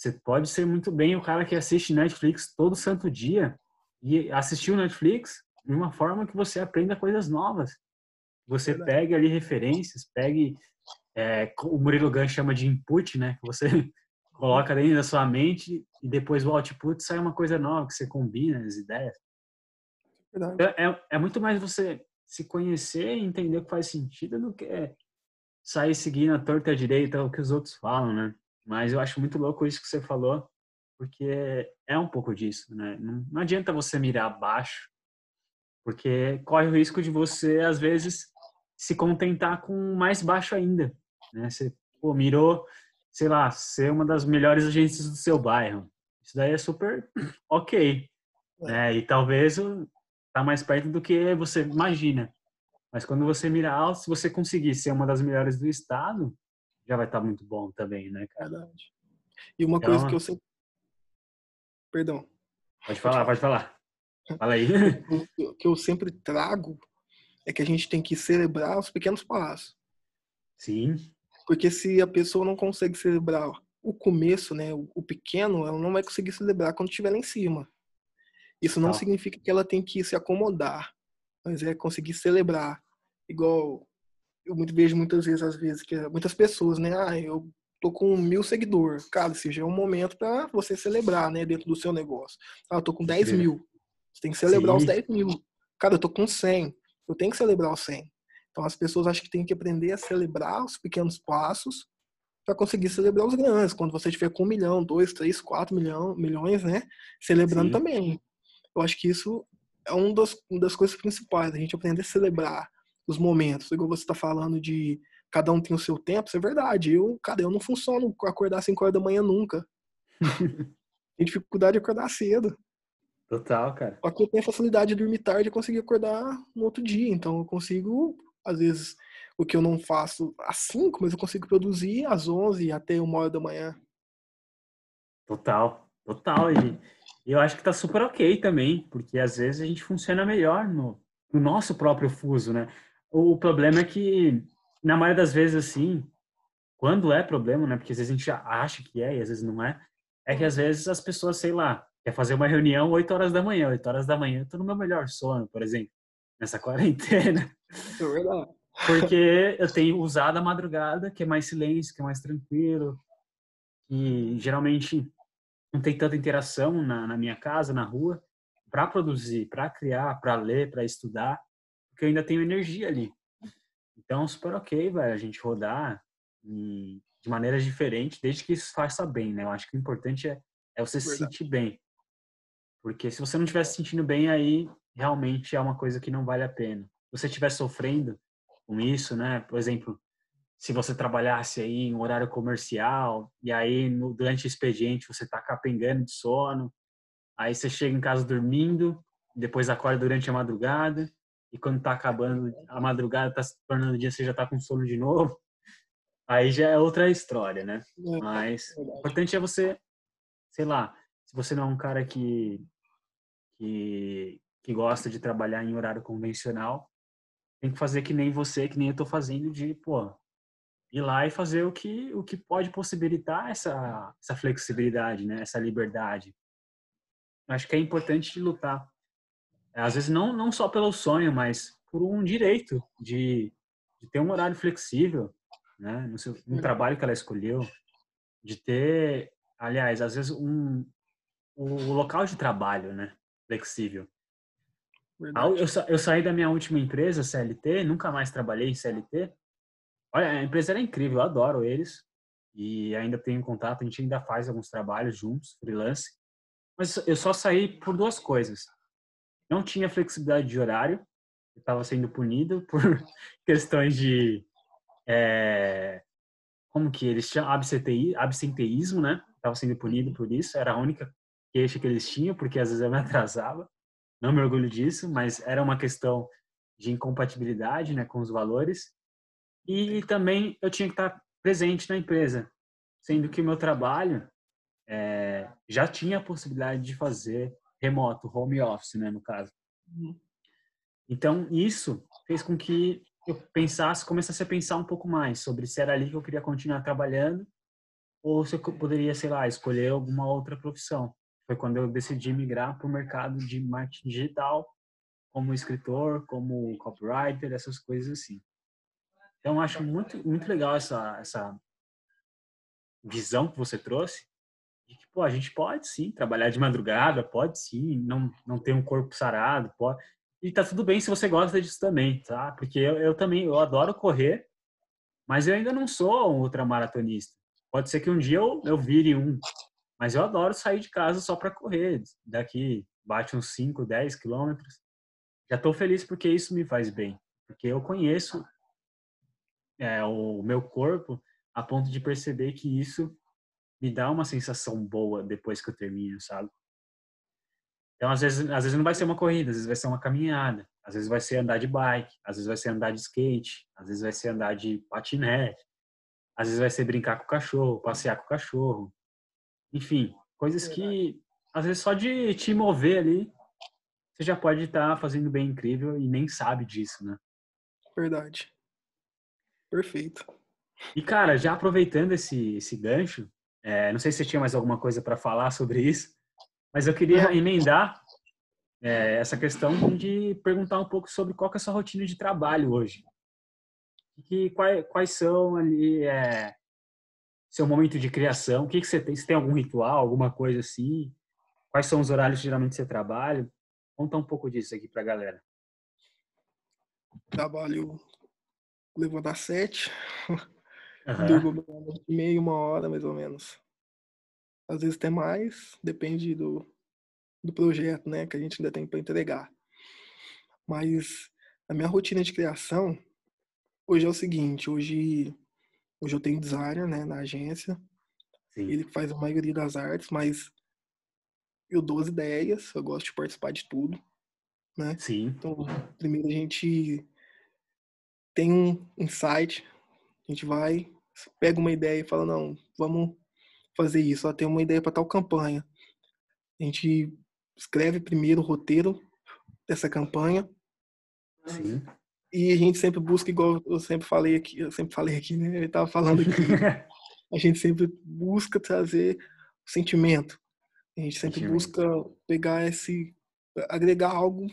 Você pode ser muito bem o cara que assiste Netflix todo santo dia e assistir o Netflix de uma forma que você aprenda coisas novas. Você pegue ali referências, pegue é, o Murilo Gun chama de input, né? Que você coloca dentro da sua mente e depois o output sai uma coisa nova que você combina as ideias. Então, é, é muito mais você se conhecer e entender o que faz sentido do que sair seguindo a torta direita o que os outros falam, né? Mas eu acho muito louco isso que você falou, porque é um pouco disso, né? Não, não adianta você mirar abaixo porque corre o risco de você, às vezes, se contentar com mais baixo ainda. Né? Você pô, mirou, sei lá, ser uma das melhores agências do seu bairro. Isso daí é super ok. É. Né? E talvez tá mais perto do que você imagina. Mas quando você mira alto, se você conseguir ser uma das melhores do estado, já vai estar tá muito bom também, né, cara? Verdade. E uma então, coisa que eu sempre. Perdão. Pode falar, pode falar. Fala aí. O que eu sempre trago é que a gente tem que celebrar os pequenos passos. Sim. Porque se a pessoa não consegue celebrar o começo, né, o pequeno, ela não vai conseguir celebrar quando estiver lá em cima. Isso não, não significa que ela tem que se acomodar, mas é conseguir celebrar. Igual eu muito, vejo muitas vezes, às vezes, que muitas pessoas, né, ah, eu tô com mil seguidores. Cara, seja é um momento para você celebrar, né, dentro do seu negócio. Ah, eu tô com 10 mil. Você tem que celebrar Sim. os 10 mil. Cara, eu tô com 100. Eu tenho que celebrar os 100. Então as pessoas acham que tem que aprender a celebrar os pequenos passos para conseguir celebrar os grandes. Quando você tiver com um milhão, dois, três, quatro milhão, milhões, né? Celebrando Sim. também. Eu acho que isso é um das, uma das coisas principais, a gente aprender a celebrar os momentos. Igual você está falando de cada um tem o seu tempo, isso é verdade. Eu, cara, eu não funciono acordar às 5 horas da manhã nunca. Tem dificuldade de acordar cedo. Total, cara. Só que eu tenho a facilidade de dormir tarde e conseguir acordar no outro dia. Então eu consigo, às vezes, o que eu não faço às 5, mas eu consigo produzir às 11 até uma hora da manhã. Total, total. E eu acho que tá super ok também, porque às vezes a gente funciona melhor no, no nosso próprio fuso, né? O problema é que, na maioria das vezes, assim, quando é problema, né? Porque às vezes a gente acha que é e às vezes não é, é que às vezes as pessoas, sei lá, quer fazer uma reunião 8 horas da manhã, 8 horas da manhã, eu tô no meu melhor sono, por exemplo, nessa quarentena. É verdade. Porque eu tenho usado a madrugada, que é mais silêncio, que é mais tranquilo, e geralmente não tem tanta interação na, na minha casa, na rua, para produzir, para criar, para ler, para estudar, porque eu ainda tenho energia ali. Então, super ok, velho, a gente rodar e, de maneiras diferentes, desde que isso faça bem, né? Eu acho que o importante é, é você Verdade. se sentir bem. Porque se você não estiver se sentindo bem, aí realmente é uma coisa que não vale a pena. Se você estiver sofrendo com isso, né? Por exemplo, se você trabalhasse aí em horário comercial e aí no, durante o expediente você está capengando de sono, aí você chega em casa dormindo, depois acorda durante a madrugada e quando está acabando a madrugada, está se tornando dia, você já está com sono de novo. Aí já é outra história, né? É, Mas o importante é você, sei lá, se você não é um cara que, que, que gosta de trabalhar em horário convencional, tem que fazer que nem você, que nem eu tô fazendo, de, pô, ir lá e fazer o que, o que pode possibilitar essa, essa flexibilidade, né? Essa liberdade. Acho que é importante lutar. Às vezes não, não só pelo sonho, mas por um direito de, de ter um horário flexível, né? No seu, no trabalho que ela escolheu, de ter, aliás, às vezes um, o local de trabalho, né? Flexível. Eu, eu, saí da minha última empresa, CLT, nunca mais trabalhei em CLT. Olha, a empresa era incrível, eu adoro eles. E ainda tenho contato, a gente ainda faz alguns trabalhos juntos, freelance. Mas eu só saí por duas coisas. Não tinha flexibilidade de horário, estava sendo punido por questões de. É, como que eles chamam? Absenteísmo, né? Estava sendo punido por isso, era a única queixa que eles tinham, porque às vezes eu me atrasava não me orgulho disso, mas era uma questão de incompatibilidade né, com os valores. E também eu tinha que estar presente na empresa, sendo que o meu trabalho é, já tinha a possibilidade de fazer remoto, home office, né, no caso. Uhum. Então, isso fez com que eu pensasse, começasse a pensar um pouco mais sobre se era ali que eu queria continuar trabalhando ou se eu poderia, sei lá, escolher alguma outra profissão foi quando eu decidi migrar para o mercado de marketing digital, como escritor, como copywriter, essas coisas assim. Então, acho muito, muito legal essa, essa visão que você trouxe, de que, pô, a gente pode sim trabalhar de madrugada, pode sim não, não ter um corpo sarado, pode... E tá tudo bem se você gosta disso também, tá? Porque eu, eu também, eu adoro correr, mas eu ainda não sou um ultramaratonista. Pode ser que um dia eu, eu vire um, mas eu adoro sair de casa só para correr. Daqui bate uns 5, 10 quilômetros. Já estou feliz porque isso me faz bem. Porque eu conheço é, o meu corpo a ponto de perceber que isso me dá uma sensação boa depois que eu termino, sabe? Então, às vezes, às vezes não vai ser uma corrida, às vezes vai ser uma caminhada, às vezes vai ser andar de bike, às vezes vai ser andar de skate, às vezes vai ser andar de patinete, às vezes vai ser brincar com o cachorro, passear com o cachorro, enfim, coisas que às vezes só de te mover ali, você já pode estar tá fazendo bem incrível e nem sabe disso, né? Verdade. Perfeito. E cara, já aproveitando esse, esse gancho, é, não sei se você tinha mais alguma coisa para falar sobre isso, mas eu queria emendar é, essa questão de perguntar um pouco sobre qual é a sua rotina de trabalho hoje. Que, quais, quais são ali é, seu momento de criação? O que, que você tem? Você tem algum ritual, alguma coisa assim? Quais são os horários que geralmente você trabalha? Conta um pouco disso aqui pra galera. Trabalho levanto às sete, uhum. durmo meia, uma hora mais ou menos. Às vezes até mais, depende do, do projeto, né, que a gente ainda tem para entregar. Mas a minha rotina de criação hoje é o seguinte, hoje Hoje eu tenho designer, né, na agência. Sim. Ele faz a maioria das artes, mas eu dou as ideias, eu gosto de participar de tudo, né? Sim. Então, primeiro a gente tem um insight, a gente vai, pega uma ideia e fala, não, vamos fazer isso, ó, tem uma ideia para tal campanha. A gente escreve primeiro o roteiro dessa campanha. Sim. E a gente sempre busca, igual eu sempre falei aqui, eu sempre falei aqui, né? Ele tava falando aqui. a gente sempre busca trazer o sentimento. A gente sempre busca pegar esse, agregar algo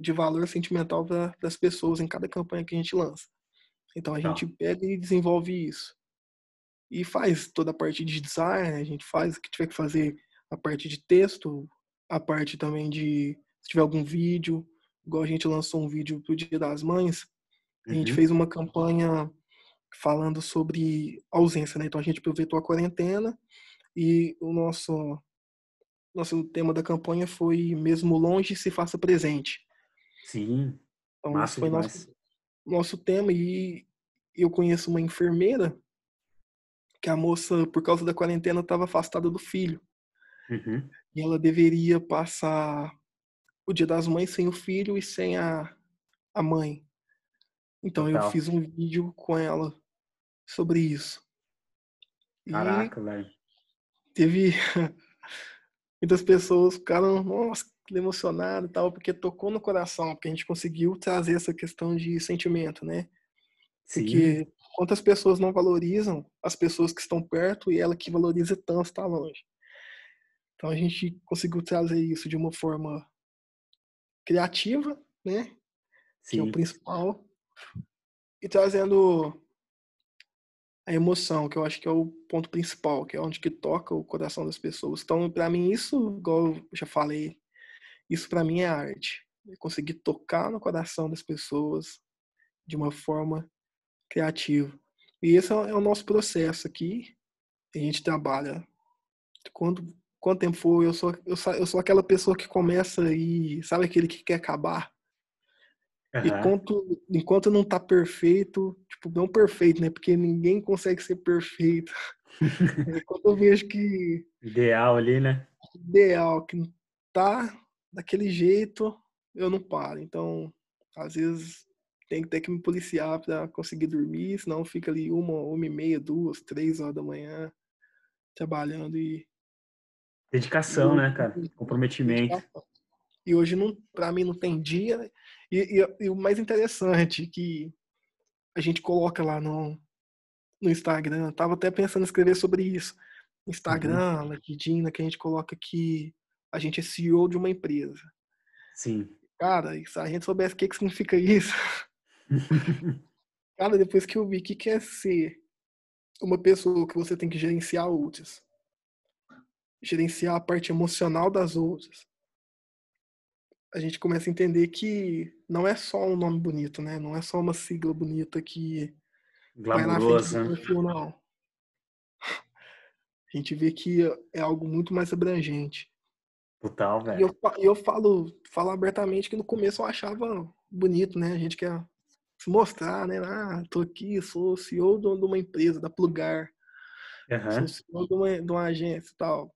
de valor sentimental para as pessoas em cada campanha que a gente lança. Então a tá. gente pega e desenvolve isso. E faz toda a parte de design, a gente faz o que tiver que fazer a parte de texto, a parte também de se tiver algum vídeo, igual a gente lançou um vídeo pro Dia das Mães, a gente uhum. fez uma campanha falando sobre ausência, né? Então a gente aproveitou a quarentena e o nosso nosso tema da campanha foi mesmo longe se faça presente. Sim. Então Massa foi nosso nosso tema e eu conheço uma enfermeira que a moça por causa da quarentena estava afastada do filho. Uhum. E ela deveria passar o Dia das Mães sem o filho e sem a, a mãe. Então Total. eu fiz um vídeo com ela sobre isso. Caraca, velho. Teve muitas pessoas ficaram, nossa, emocionado e tal, porque tocou no coração, porque a gente conseguiu trazer essa questão de sentimento, né? Sim. Porque quantas pessoas não valorizam as pessoas que estão perto e ela que valoriza tanto está longe. Então a gente conseguiu trazer isso de uma forma criativa, né? Sim. Que é o principal. E trazendo a emoção, que eu acho que é o ponto principal, que é onde que toca o coração das pessoas. Então, para mim, isso, igual eu já falei, isso para mim é arte. É conseguir tocar no coração das pessoas de uma forma criativa. E esse é o nosso processo aqui. A gente trabalha quando quanto tempo for, eu sou, eu sou, eu sou aquela pessoa que começa e sabe aquele que quer acabar. Uhum. Enquanto, enquanto não tá perfeito, tipo, não perfeito, né? Porque ninguém consegue ser perfeito. Quando eu vejo que. Ideal ali, né? Ideal, que não tá daquele jeito, eu não paro. Então, às vezes, tem que ter que me policiar para conseguir dormir, senão fica ali uma, uma e meia, duas, três horas da manhã trabalhando e Dedicação, né, cara? Comprometimento. E hoje, não, para mim, não tem dia. E, e, e, o mais interessante que a gente coloca lá no, no Instagram, tava até pensando em escrever sobre isso. Instagram, uhum. LinkedIn, que a gente coloca que a gente é CEO de uma empresa. Sim. Cara, se a gente soubesse o que, que significa isso. Cara, depois que eu vi o que, que é ser uma pessoa que você tem que gerenciar outras, gerenciar a parte emocional das outras, a gente começa a entender que não é só um nome bonito, né? Não é só uma sigla bonita que vai na frente do não. A gente vê que é algo muito mais abrangente. Total, velho. E eu, eu falo, falo abertamente que no começo eu achava bonito, né? A gente quer se mostrar, né? Ah, tô aqui, sou CEO de uma empresa, da Plugar. Uhum. Sou CEO de uma, de uma agência e tal.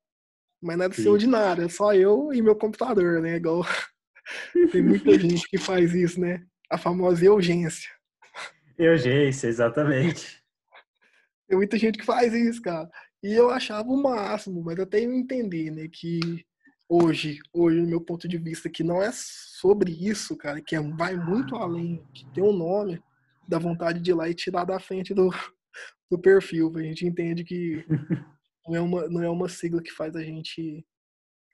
Mas nada extraordinário, é só eu e meu computador, né? Igual tem muita gente que faz isso, né? A famosa urgência. Urgência, exatamente. Tem muita gente que faz isso, cara. E eu achava o máximo, mas eu tenho que entender, né, que hoje, hoje, no meu ponto de vista, que não é sobre isso, cara, que é, vai muito além, que tem um nome, da vontade de ir lá e tirar da frente do, do perfil. A gente entende que não é uma, não é uma sigla que faz a gente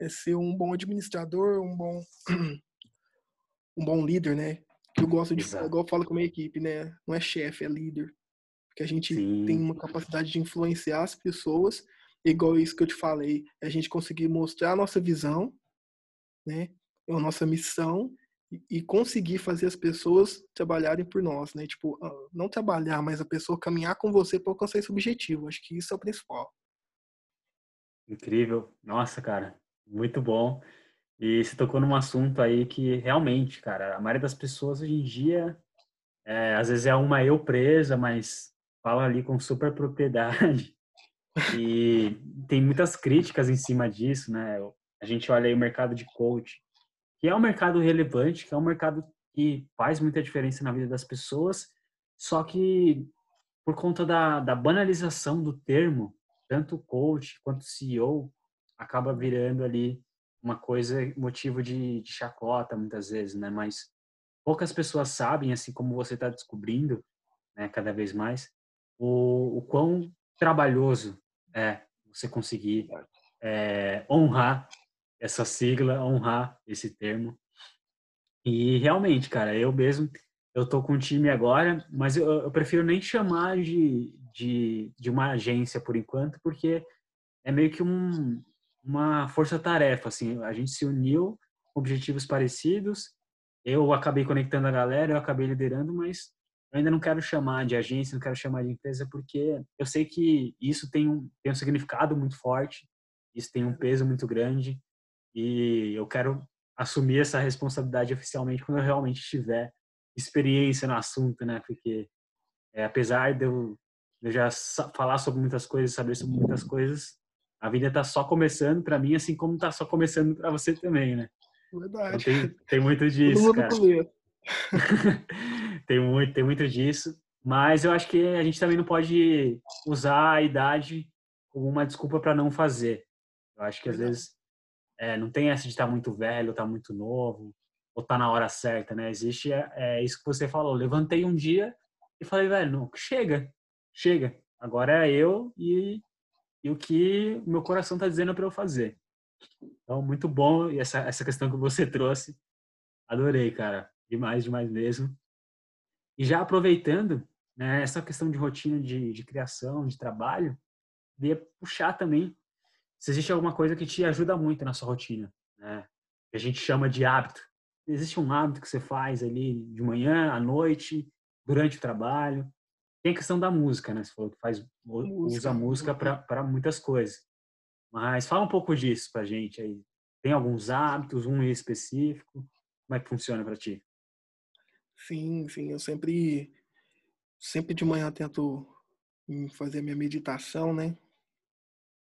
é ser um bom administrador, um bom um bom líder, né? Que eu gosto de, Exato. igual eu falo com a minha equipe, né? Não é chefe, é líder. Porque a gente Sim. tem uma capacidade de influenciar as pessoas, igual isso que eu te falei, é a gente conseguir mostrar a nossa visão, né? A nossa missão e conseguir fazer as pessoas trabalharem por nós, né? Tipo, ah, não trabalhar, mas a pessoa caminhar com você para alcançar esse objetivo. Acho que isso é o principal. Incrível. Nossa, cara, muito bom. E você tocou num assunto aí que realmente, cara, a maioria das pessoas hoje em dia, é, às vezes é uma eu presa, mas fala ali com super propriedade. E tem muitas críticas em cima disso, né? a gente olha aí o mercado de coach, que é um mercado relevante, que é um mercado que faz muita diferença na vida das pessoas, só que por conta da, da banalização do termo, tanto coach quanto CEO acaba virando ali uma coisa, motivo de, de chacota muitas vezes, né? Mas poucas pessoas sabem, assim como você está descobrindo, né, cada vez mais, o, o quão trabalhoso é você conseguir é, honrar essa sigla, honrar esse termo. E realmente, cara, eu mesmo, eu tô com um time agora, mas eu, eu prefiro nem chamar de, de, de uma agência por enquanto, porque é meio que um, uma força-tarefa, assim, a gente se uniu, objetivos parecidos, eu acabei conectando a galera, eu acabei liderando, mas eu ainda não quero chamar de agência, não quero chamar de empresa, porque eu sei que isso tem um, tem um significado muito forte, isso tem um peso muito grande, e eu quero assumir essa responsabilidade oficialmente quando eu realmente tiver experiência no assunto, né? Porque é, apesar de eu, de eu, já falar sobre muitas coisas, saber sobre muitas coisas, a vida está só começando para mim, assim como está só começando para você também, né? Verdade. Então, tem, tem muito disso, cara. tem muito, tem muito disso. Mas eu acho que a gente também não pode usar a idade como uma desculpa para não fazer. Eu acho que às vezes é, não tem essa de estar tá muito velho, estar tá muito novo, ou estar tá na hora certa, né? Existe é, é, isso que você falou. Levantei um dia e falei, velho, não, chega, chega. Agora é eu e, e o que o meu coração está dizendo para eu fazer. Então, muito bom e essa, essa questão que você trouxe. Adorei, cara. Demais, demais mesmo. E já aproveitando né, essa questão de rotina de, de criação, de trabalho, queria puxar também se existe alguma coisa que te ajuda muito na sua rotina, né? Que a gente chama de hábito. Existe um hábito que você faz ali de manhã, à noite, durante o trabalho. Tem a questão da música, né? Você falou que faz, música. usa música para muitas coisas. Mas fala um pouco disso pra gente aí. Tem alguns hábitos, um específico? Como é que funciona para ti? Sim, sim. Eu sempre, sempre de manhã tento fazer minha meditação, né?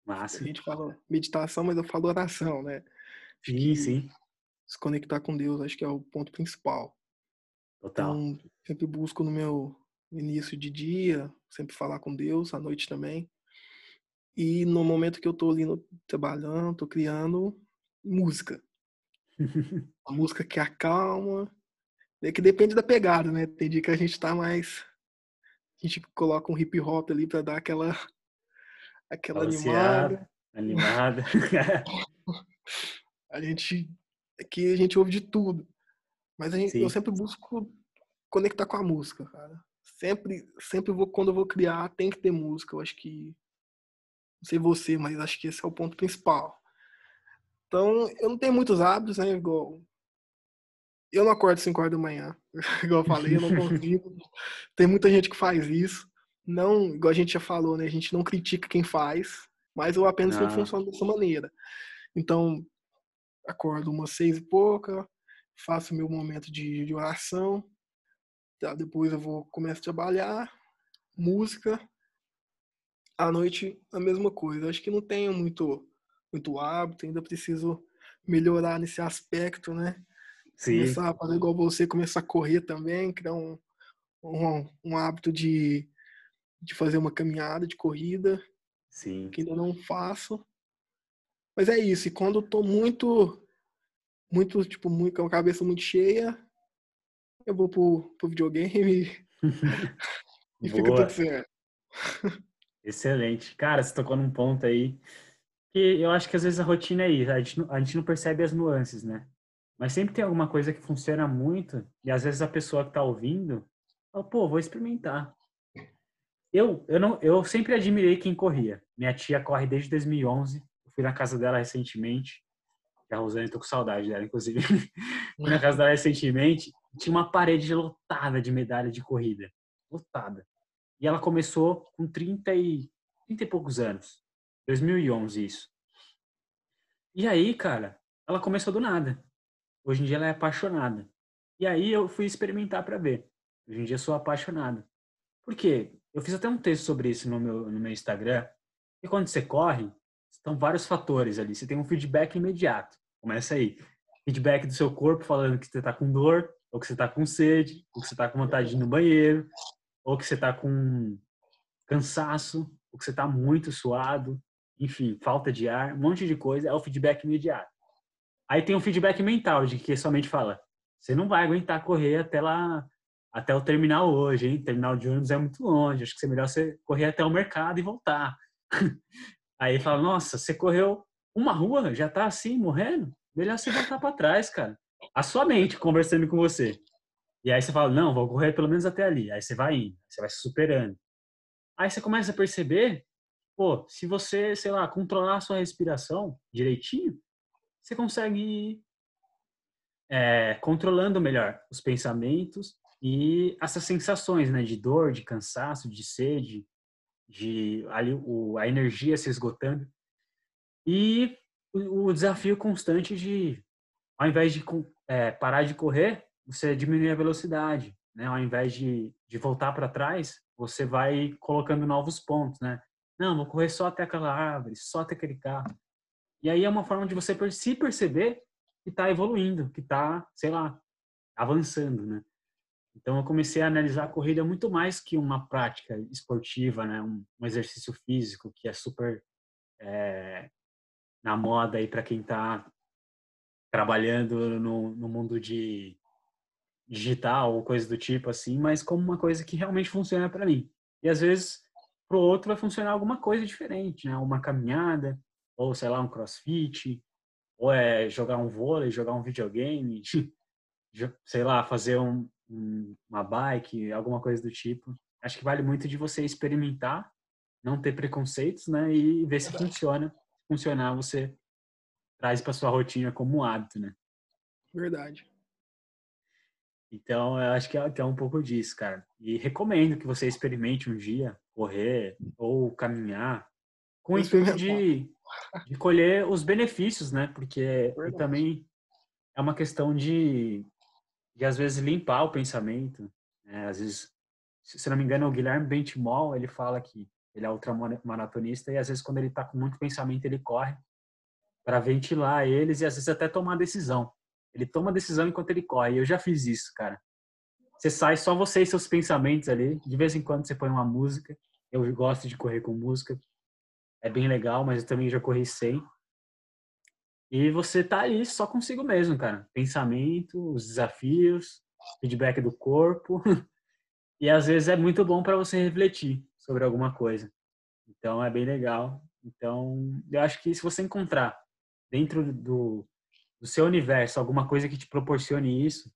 Massa. A gente fala meditação, mas eu falo oração, né? sim, sim. Se conectar com Deus, acho que é o ponto principal. Total. Então, sempre busco no meu início de dia, sempre falar com Deus, à noite também. E no momento que eu tô ali no, trabalhando, tô criando música. a música que acalma. É que depende da pegada, né? Tem dia que a gente tá mais. A gente coloca um hip hop ali para dar aquela aquela animada. Animada. a gente aqui a gente ouve de tudo. Mas gente, eu sempre busco conectar com a música, cara. Sempre, sempre vou quando eu vou criar, tem que ter música. Eu acho que não sei você, mas acho que esse é o ponto principal. Então, eu não tenho muitos hábitos, né? Igual. Eu não acordo 5 horas da manhã. igual eu falei, eu não consigo. Tem muita gente que faz isso não, igual a gente já falou, né? A gente não critica quem faz, mas eu apenas ah. não funciono dessa maneira. Então, acordo umas seis e pouca, faço meu momento de, de oração, tá? depois eu vou começo a trabalhar, música, à noite a mesma coisa. Acho que não tenho muito muito hábito, ainda preciso melhorar nesse aspecto, né? Sim. Começar a fazer igual você, começar a correr também, criar um, um, um hábito de de fazer uma caminhada de corrida. Sim. Que ainda não faço. Mas é isso. E quando eu tô muito, muito, tipo, muito, com a cabeça muito cheia, eu vou pro, pro videogame e fica tudo certo. Excelente. Cara, você tocou num ponto aí que eu acho que às vezes a rotina é isso. A gente, não, a gente não percebe as nuances, né? Mas sempre tem alguma coisa que funciona muito e às vezes a pessoa que tá ouvindo fala, pô, vou experimentar. Eu, eu, não, eu sempre admirei quem corria. Minha tia corre desde 2011. Eu fui na casa dela recentemente. A Rosane, tô com saudade dela, inclusive. fui na casa dela recentemente. Tinha uma parede lotada de medalha de corrida. Lotada. E ela começou com 30 e, 30 e poucos anos. 2011, isso. E aí, cara, ela começou do nada. Hoje em dia ela é apaixonada. E aí eu fui experimentar para ver. Hoje em dia eu sou apaixonado. Por quê? Eu fiz até um texto sobre isso no meu, no meu Instagram. E quando você corre, estão vários fatores ali. Você tem um feedback imediato. Começa aí. Feedback do seu corpo falando que você está com dor, ou que você está com sede, ou que você está com vontade de ir no banheiro, ou que você está com cansaço, ou que você está muito suado, enfim, falta de ar, um monte de coisa. É o feedback imediato. Aí tem um feedback mental, de que somente fala: você não vai aguentar correr até lá, até o terminal hoje, hein? Terminal de ônibus é muito longe, acho que é melhor você correr até o mercado e voltar. Aí fala: nossa, você correu uma rua, já tá assim, morrendo? Melhor você voltar para trás, cara. A sua mente conversando com você. E aí você fala: não, vou correr pelo menos até ali. Aí você vai indo, você vai se superando. Aí você começa a perceber, pô, se você, sei lá, controlar a sua respiração direitinho, você consegue ir é, controlando melhor os pensamentos e essas sensações, né, de dor, de cansaço, de sede, de ali o, a energia se esgotando e o, o desafio constante de, ao invés de é, parar de correr, você diminui a velocidade, né? Ao invés de, de voltar para trás, você vai colocando novos pontos, né? Não, vou correr só até aquela árvore, só até aquele carro. E aí é uma forma de você se perceber que está evoluindo, que está, sei lá, avançando, né? Então eu comecei a analisar a corrida muito mais que uma prática esportiva, né? Um, um exercício físico que é super é, na moda aí para quem está trabalhando no, no mundo de digital ou coisa do tipo assim, mas como uma coisa que realmente funciona para mim. E às vezes pro outro vai funcionar alguma coisa diferente, né? Uma caminhada, ou sei lá, um crossfit, ou é jogar um vôlei, jogar um videogame, sei lá, fazer um, um, uma bike, alguma coisa do tipo. Acho que vale muito de você experimentar, não ter preconceitos, né? E ver se funciona. Se funcionar, você traz para sua rotina como um hábito, né? Verdade. Então, eu acho que é, que é um pouco disso, cara. E recomendo que você experimente um dia correr ou caminhar com o intuito de, de colher os benefícios, né? Porque também é uma questão de, de às vezes limpar o pensamento. Né? Às vezes, se não me engano, o Guilherme Bentimol ele fala que ele é ultramaratonista e às vezes quando ele está com muito pensamento ele corre para ventilar eles e às vezes até tomar decisão. Ele toma decisão enquanto ele corre. Eu já fiz isso, cara. Você sai só você e seus pensamentos ali. De vez em quando você põe uma música. Eu gosto de correr com música é bem legal, mas eu também já corri sem. E você tá ali só consigo mesmo, cara. Pensamento, os desafios, feedback do corpo. E às vezes é muito bom para você refletir sobre alguma coisa. Então é bem legal. Então eu acho que se você encontrar dentro do, do seu universo alguma coisa que te proporcione isso,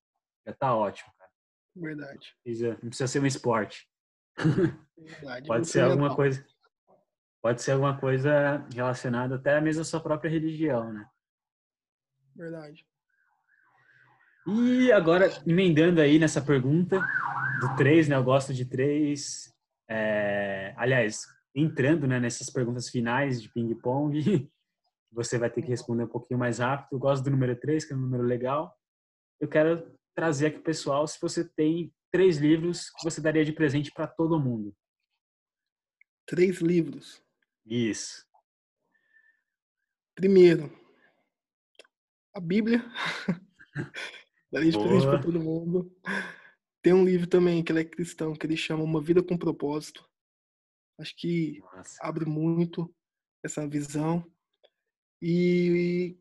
já tá ótimo, cara. Verdade. Não precisa ser um esporte. Verdade. Pode ser alguma coisa pode ser alguma coisa relacionada até mesmo à sua própria religião, né? Verdade. E agora, emendando aí nessa pergunta do três, né? Eu gosto de três. É, aliás, entrando né, nessas perguntas finais de ping-pong, você vai ter que responder um pouquinho mais rápido. Eu gosto do número três, que é um número legal. Eu quero trazer aqui, pessoal, se você tem três livros que você daria de presente para todo mundo. Três livros. Isso. Primeiro, a Bíblia. Daria de presente para todo mundo. Tem um livro também que ele é cristão, que ele chama Uma Vida com Propósito. Acho que Nossa. abre muito essa visão. E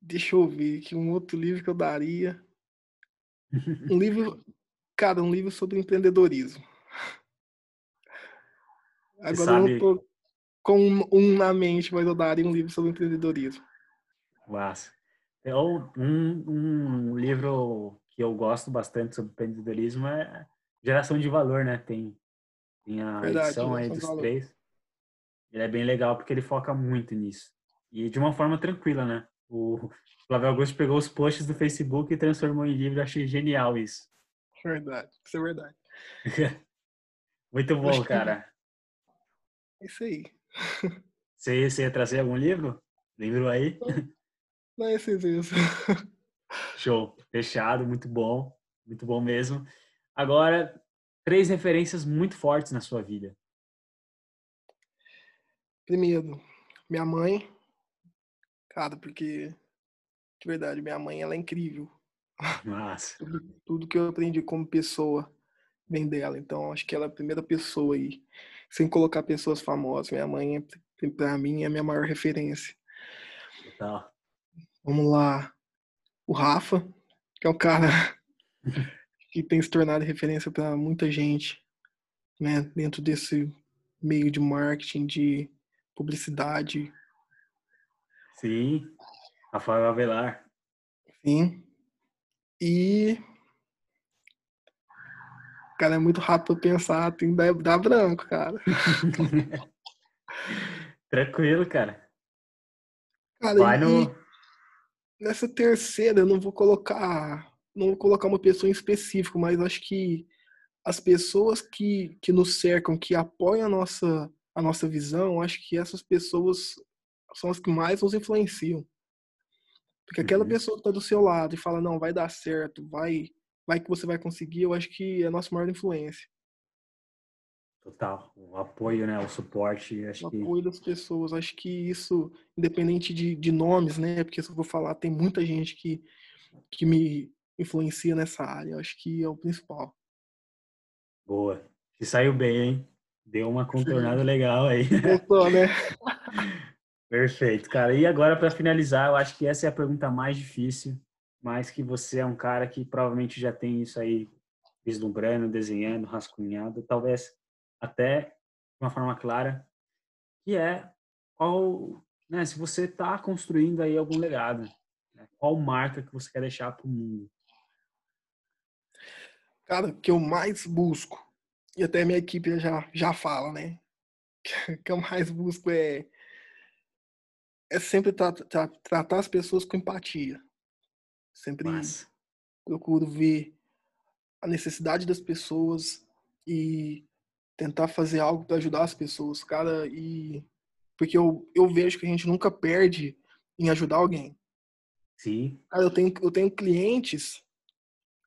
deixa eu ver que um outro livro que eu daria. Um livro, cara, um livro sobre empreendedorismo. Agora sabe... eu não tô com um na mente, mas eu daria um livro sobre empreendedorismo. Massa. Então, um, um livro que eu gosto bastante sobre empreendedorismo é Geração de Valor, né? Tem, tem a Verdade, edição aí dos três. Ele é bem legal porque ele foca muito nisso. E de uma forma tranquila, né? O Flávio Augusto pegou os posts do Facebook e transformou em livro. Eu achei genial isso. Verdade, isso é verdade. muito bom, cara. É isso aí. Você, você ia trazer algum livro? Livro aí? Não, é isso mesmo. Show. Fechado, muito bom. Muito bom mesmo. Agora, três referências muito fortes na sua vida. Primeiro, minha mãe. Cara, porque, de verdade, minha mãe, ela é incrível. Nossa. tudo, tudo que eu aprendi como pessoa vem dela. Então, acho que ela é a primeira pessoa aí. Sem colocar pessoas famosas. Minha mãe, é, pra mim, é a minha maior referência. Tá. Vamos lá. O Rafa, que é um cara que tem se tornado referência para muita gente, né? Dentro desse meio de marketing, de publicidade. Sim. Rafael Avelar. Sim. E cara é muito rápido pra pensar, tem que dar branco, cara. Tranquilo, cara. Cara, Vai no... nessa terceira eu não vou colocar. Não vou colocar uma pessoa em específico, mas acho que as pessoas que, que nos cercam, que apoiam a nossa, a nossa visão, acho que essas pessoas são as que mais nos influenciam. Porque aquela uhum. pessoa que está do seu lado e fala, não, vai dar certo, vai, vai que você vai conseguir, eu acho que é a nossa maior influência. Total. O apoio, né? O suporte. Acho o que... apoio das pessoas. Acho que isso, independente de, de nomes, né? Porque se eu vou falar, tem muita gente que, que me influencia nessa área. Acho que é o principal. Boa. E saiu bem, hein? Deu uma contornada Sim. legal aí. Gostou, né? Perfeito, cara. E agora, para finalizar, eu acho que essa é a pergunta mais difícil, mas que você é um cara que provavelmente já tem isso aí vislumbrando, desenhando, rascunhado, talvez até de uma forma clara, que é qual, né, se você está construindo aí algum legado, né, qual marca que você quer deixar para o mundo? Cara, que eu mais busco, e até minha equipe já, já fala, né? Que eu mais busco é é sempre tra tra tratar as pessoas com empatia. Sempre Massa. procuro ver a necessidade das pessoas e tentar fazer algo para ajudar as pessoas, cara, e porque eu, eu vejo que a gente nunca perde em ajudar alguém. Sim. Cara, eu tenho eu tenho clientes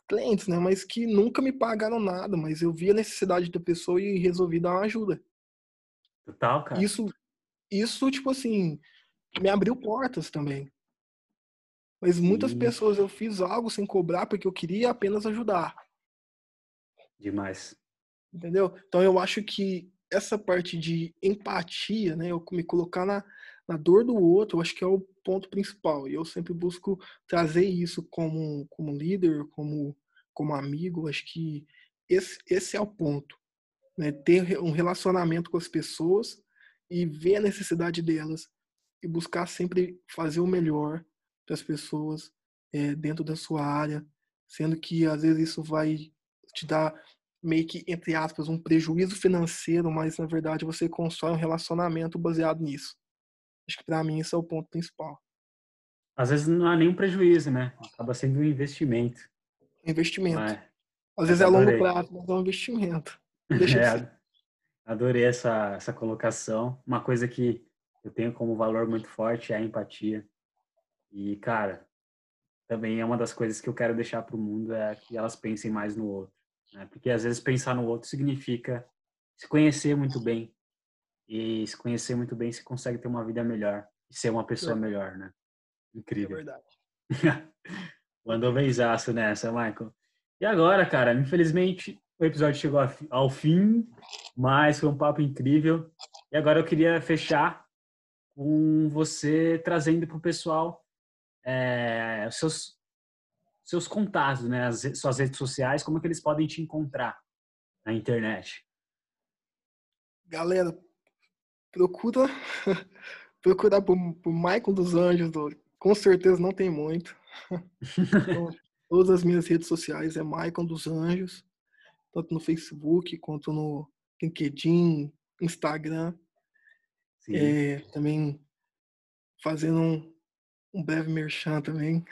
clientes, né, mas que nunca me pagaram nada, mas eu vi a necessidade da pessoa e resolvi dar uma ajuda. Total, cara. Isso isso tipo assim, me abriu portas também. Mas muitas Sim. pessoas eu fiz algo sem cobrar porque eu queria apenas ajudar. Demais. Entendeu? Então eu acho que essa parte de empatia, né, eu me colocar na, na dor do outro, eu acho que é o ponto principal. E eu sempre busco trazer isso como, como líder, como, como amigo. Eu acho que esse, esse é o ponto. Né? Ter um relacionamento com as pessoas e ver a necessidade delas e buscar sempre fazer o melhor para as pessoas é, dentro da sua área, sendo que às vezes isso vai te dar meio que, entre aspas, um prejuízo financeiro, mas na verdade você constrói um relacionamento baseado nisso. Acho que para mim isso é o ponto principal. Às vezes não há nenhum prejuízo, né? Acaba sendo um investimento. Investimento. Mas, Às vezes é a longo prazo, mas é um investimento. Deixa é, adorei essa, essa colocação. Uma coisa que eu tenho como valor muito forte é a empatia. E, cara, também é uma das coisas que eu quero deixar para o mundo é que elas pensem mais no outro. Né? Porque às vezes pensar no outro significa se conhecer muito bem. E se conhecer muito bem, você consegue ter uma vida melhor e ser uma pessoa é. melhor, né? Incrível. É verdade. Mandou benzaço nessa, Michael. E agora, cara, infelizmente o episódio chegou ao fim, mas foi um papo incrível. E agora eu queria fechar com você trazendo para o pessoal é, os seus, seus contatos, né? As suas redes sociais, como é que eles podem te encontrar na internet. Galera, procura procura por, por Maicon dos Anjos, com certeza não tem muito. então, todas as minhas redes sociais é Maicon dos Anjos, tanto no Facebook quanto no LinkedIn, Instagram. É, também fazendo um, um breve merchan também.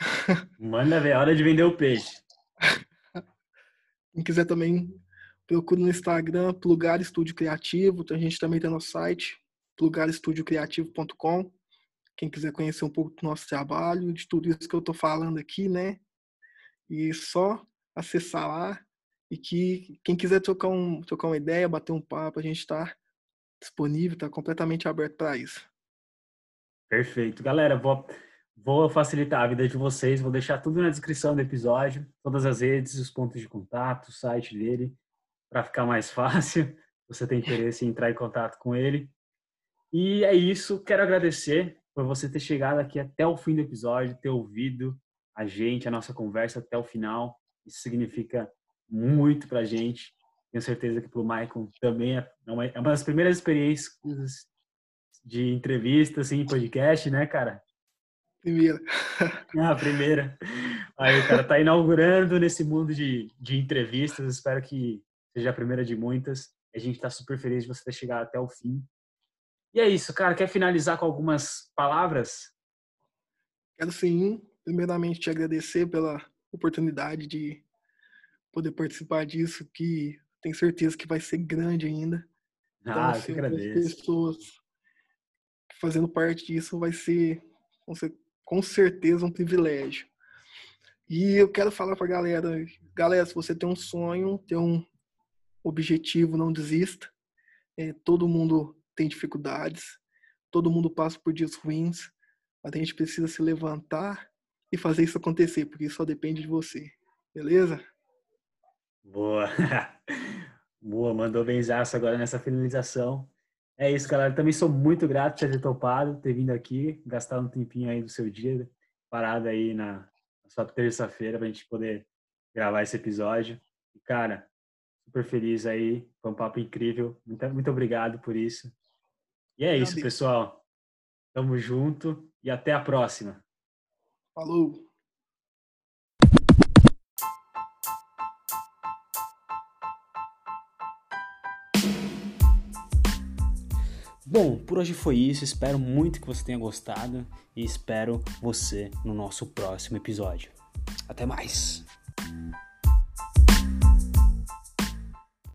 Manda ver, é hora de vender o peixe. Quem quiser também, procura no Instagram, Plugar Estúdio Criativo. A gente também tem nosso site, plugarestudiocriativo.com. Quem quiser conhecer um pouco do nosso trabalho, de tudo isso que eu estou falando aqui, né? E só acessar lá. E que quem quiser trocar, um, trocar uma ideia, bater um papo, a gente está disponível, está completamente aberto para isso. Perfeito. Galera, vou, vou facilitar a vida de vocês, vou deixar tudo na descrição do episódio, todas as redes, os pontos de contato, o site dele, para ficar mais fácil. Você tem interesse em entrar em contato com ele. E é isso. Quero agradecer por você ter chegado aqui até o fim do episódio, ter ouvido a gente, a nossa conversa até o final. Isso significa muito pra gente. Tenho certeza que pro Michael também é uma, é uma das primeiras experiências de entrevista, assim, podcast, né, cara? Primeira. ah, primeira. Aí o cara tá inaugurando nesse mundo de, de entrevistas. Espero que seja a primeira de muitas. A gente tá super feliz de você ter chegado até o fim. E é isso, cara. Quer finalizar com algumas palavras? Quero sim, primeiramente te agradecer pela oportunidade de poder participar disso, que tenho certeza que vai ser grande ainda. Então, ah, assim, eu agradeço. pessoas fazendo parte disso vai ser com certeza um privilégio. E eu quero falar para galera, galera, se você tem um sonho, tem um objetivo, não desista. É, todo mundo tem dificuldades, todo mundo passa por dias ruins, mas a gente precisa se levantar e fazer isso acontecer, porque só depende de você. Beleza? Boa. Boa, mandou benzaço agora nessa finalização. É isso, galera. Também sou muito grato por ter topado, ter vindo aqui, gastar um tempinho aí do seu dia, parado aí na, na sua terça-feira pra gente poder gravar esse episódio. E, cara, super feliz aí. Foi um papo incrível. Muito, muito obrigado por isso. E é isso, pessoal. Tamo junto e até a próxima. Falou! Bom, por hoje foi isso. Espero muito que você tenha gostado e espero você no nosso próximo episódio. Até mais!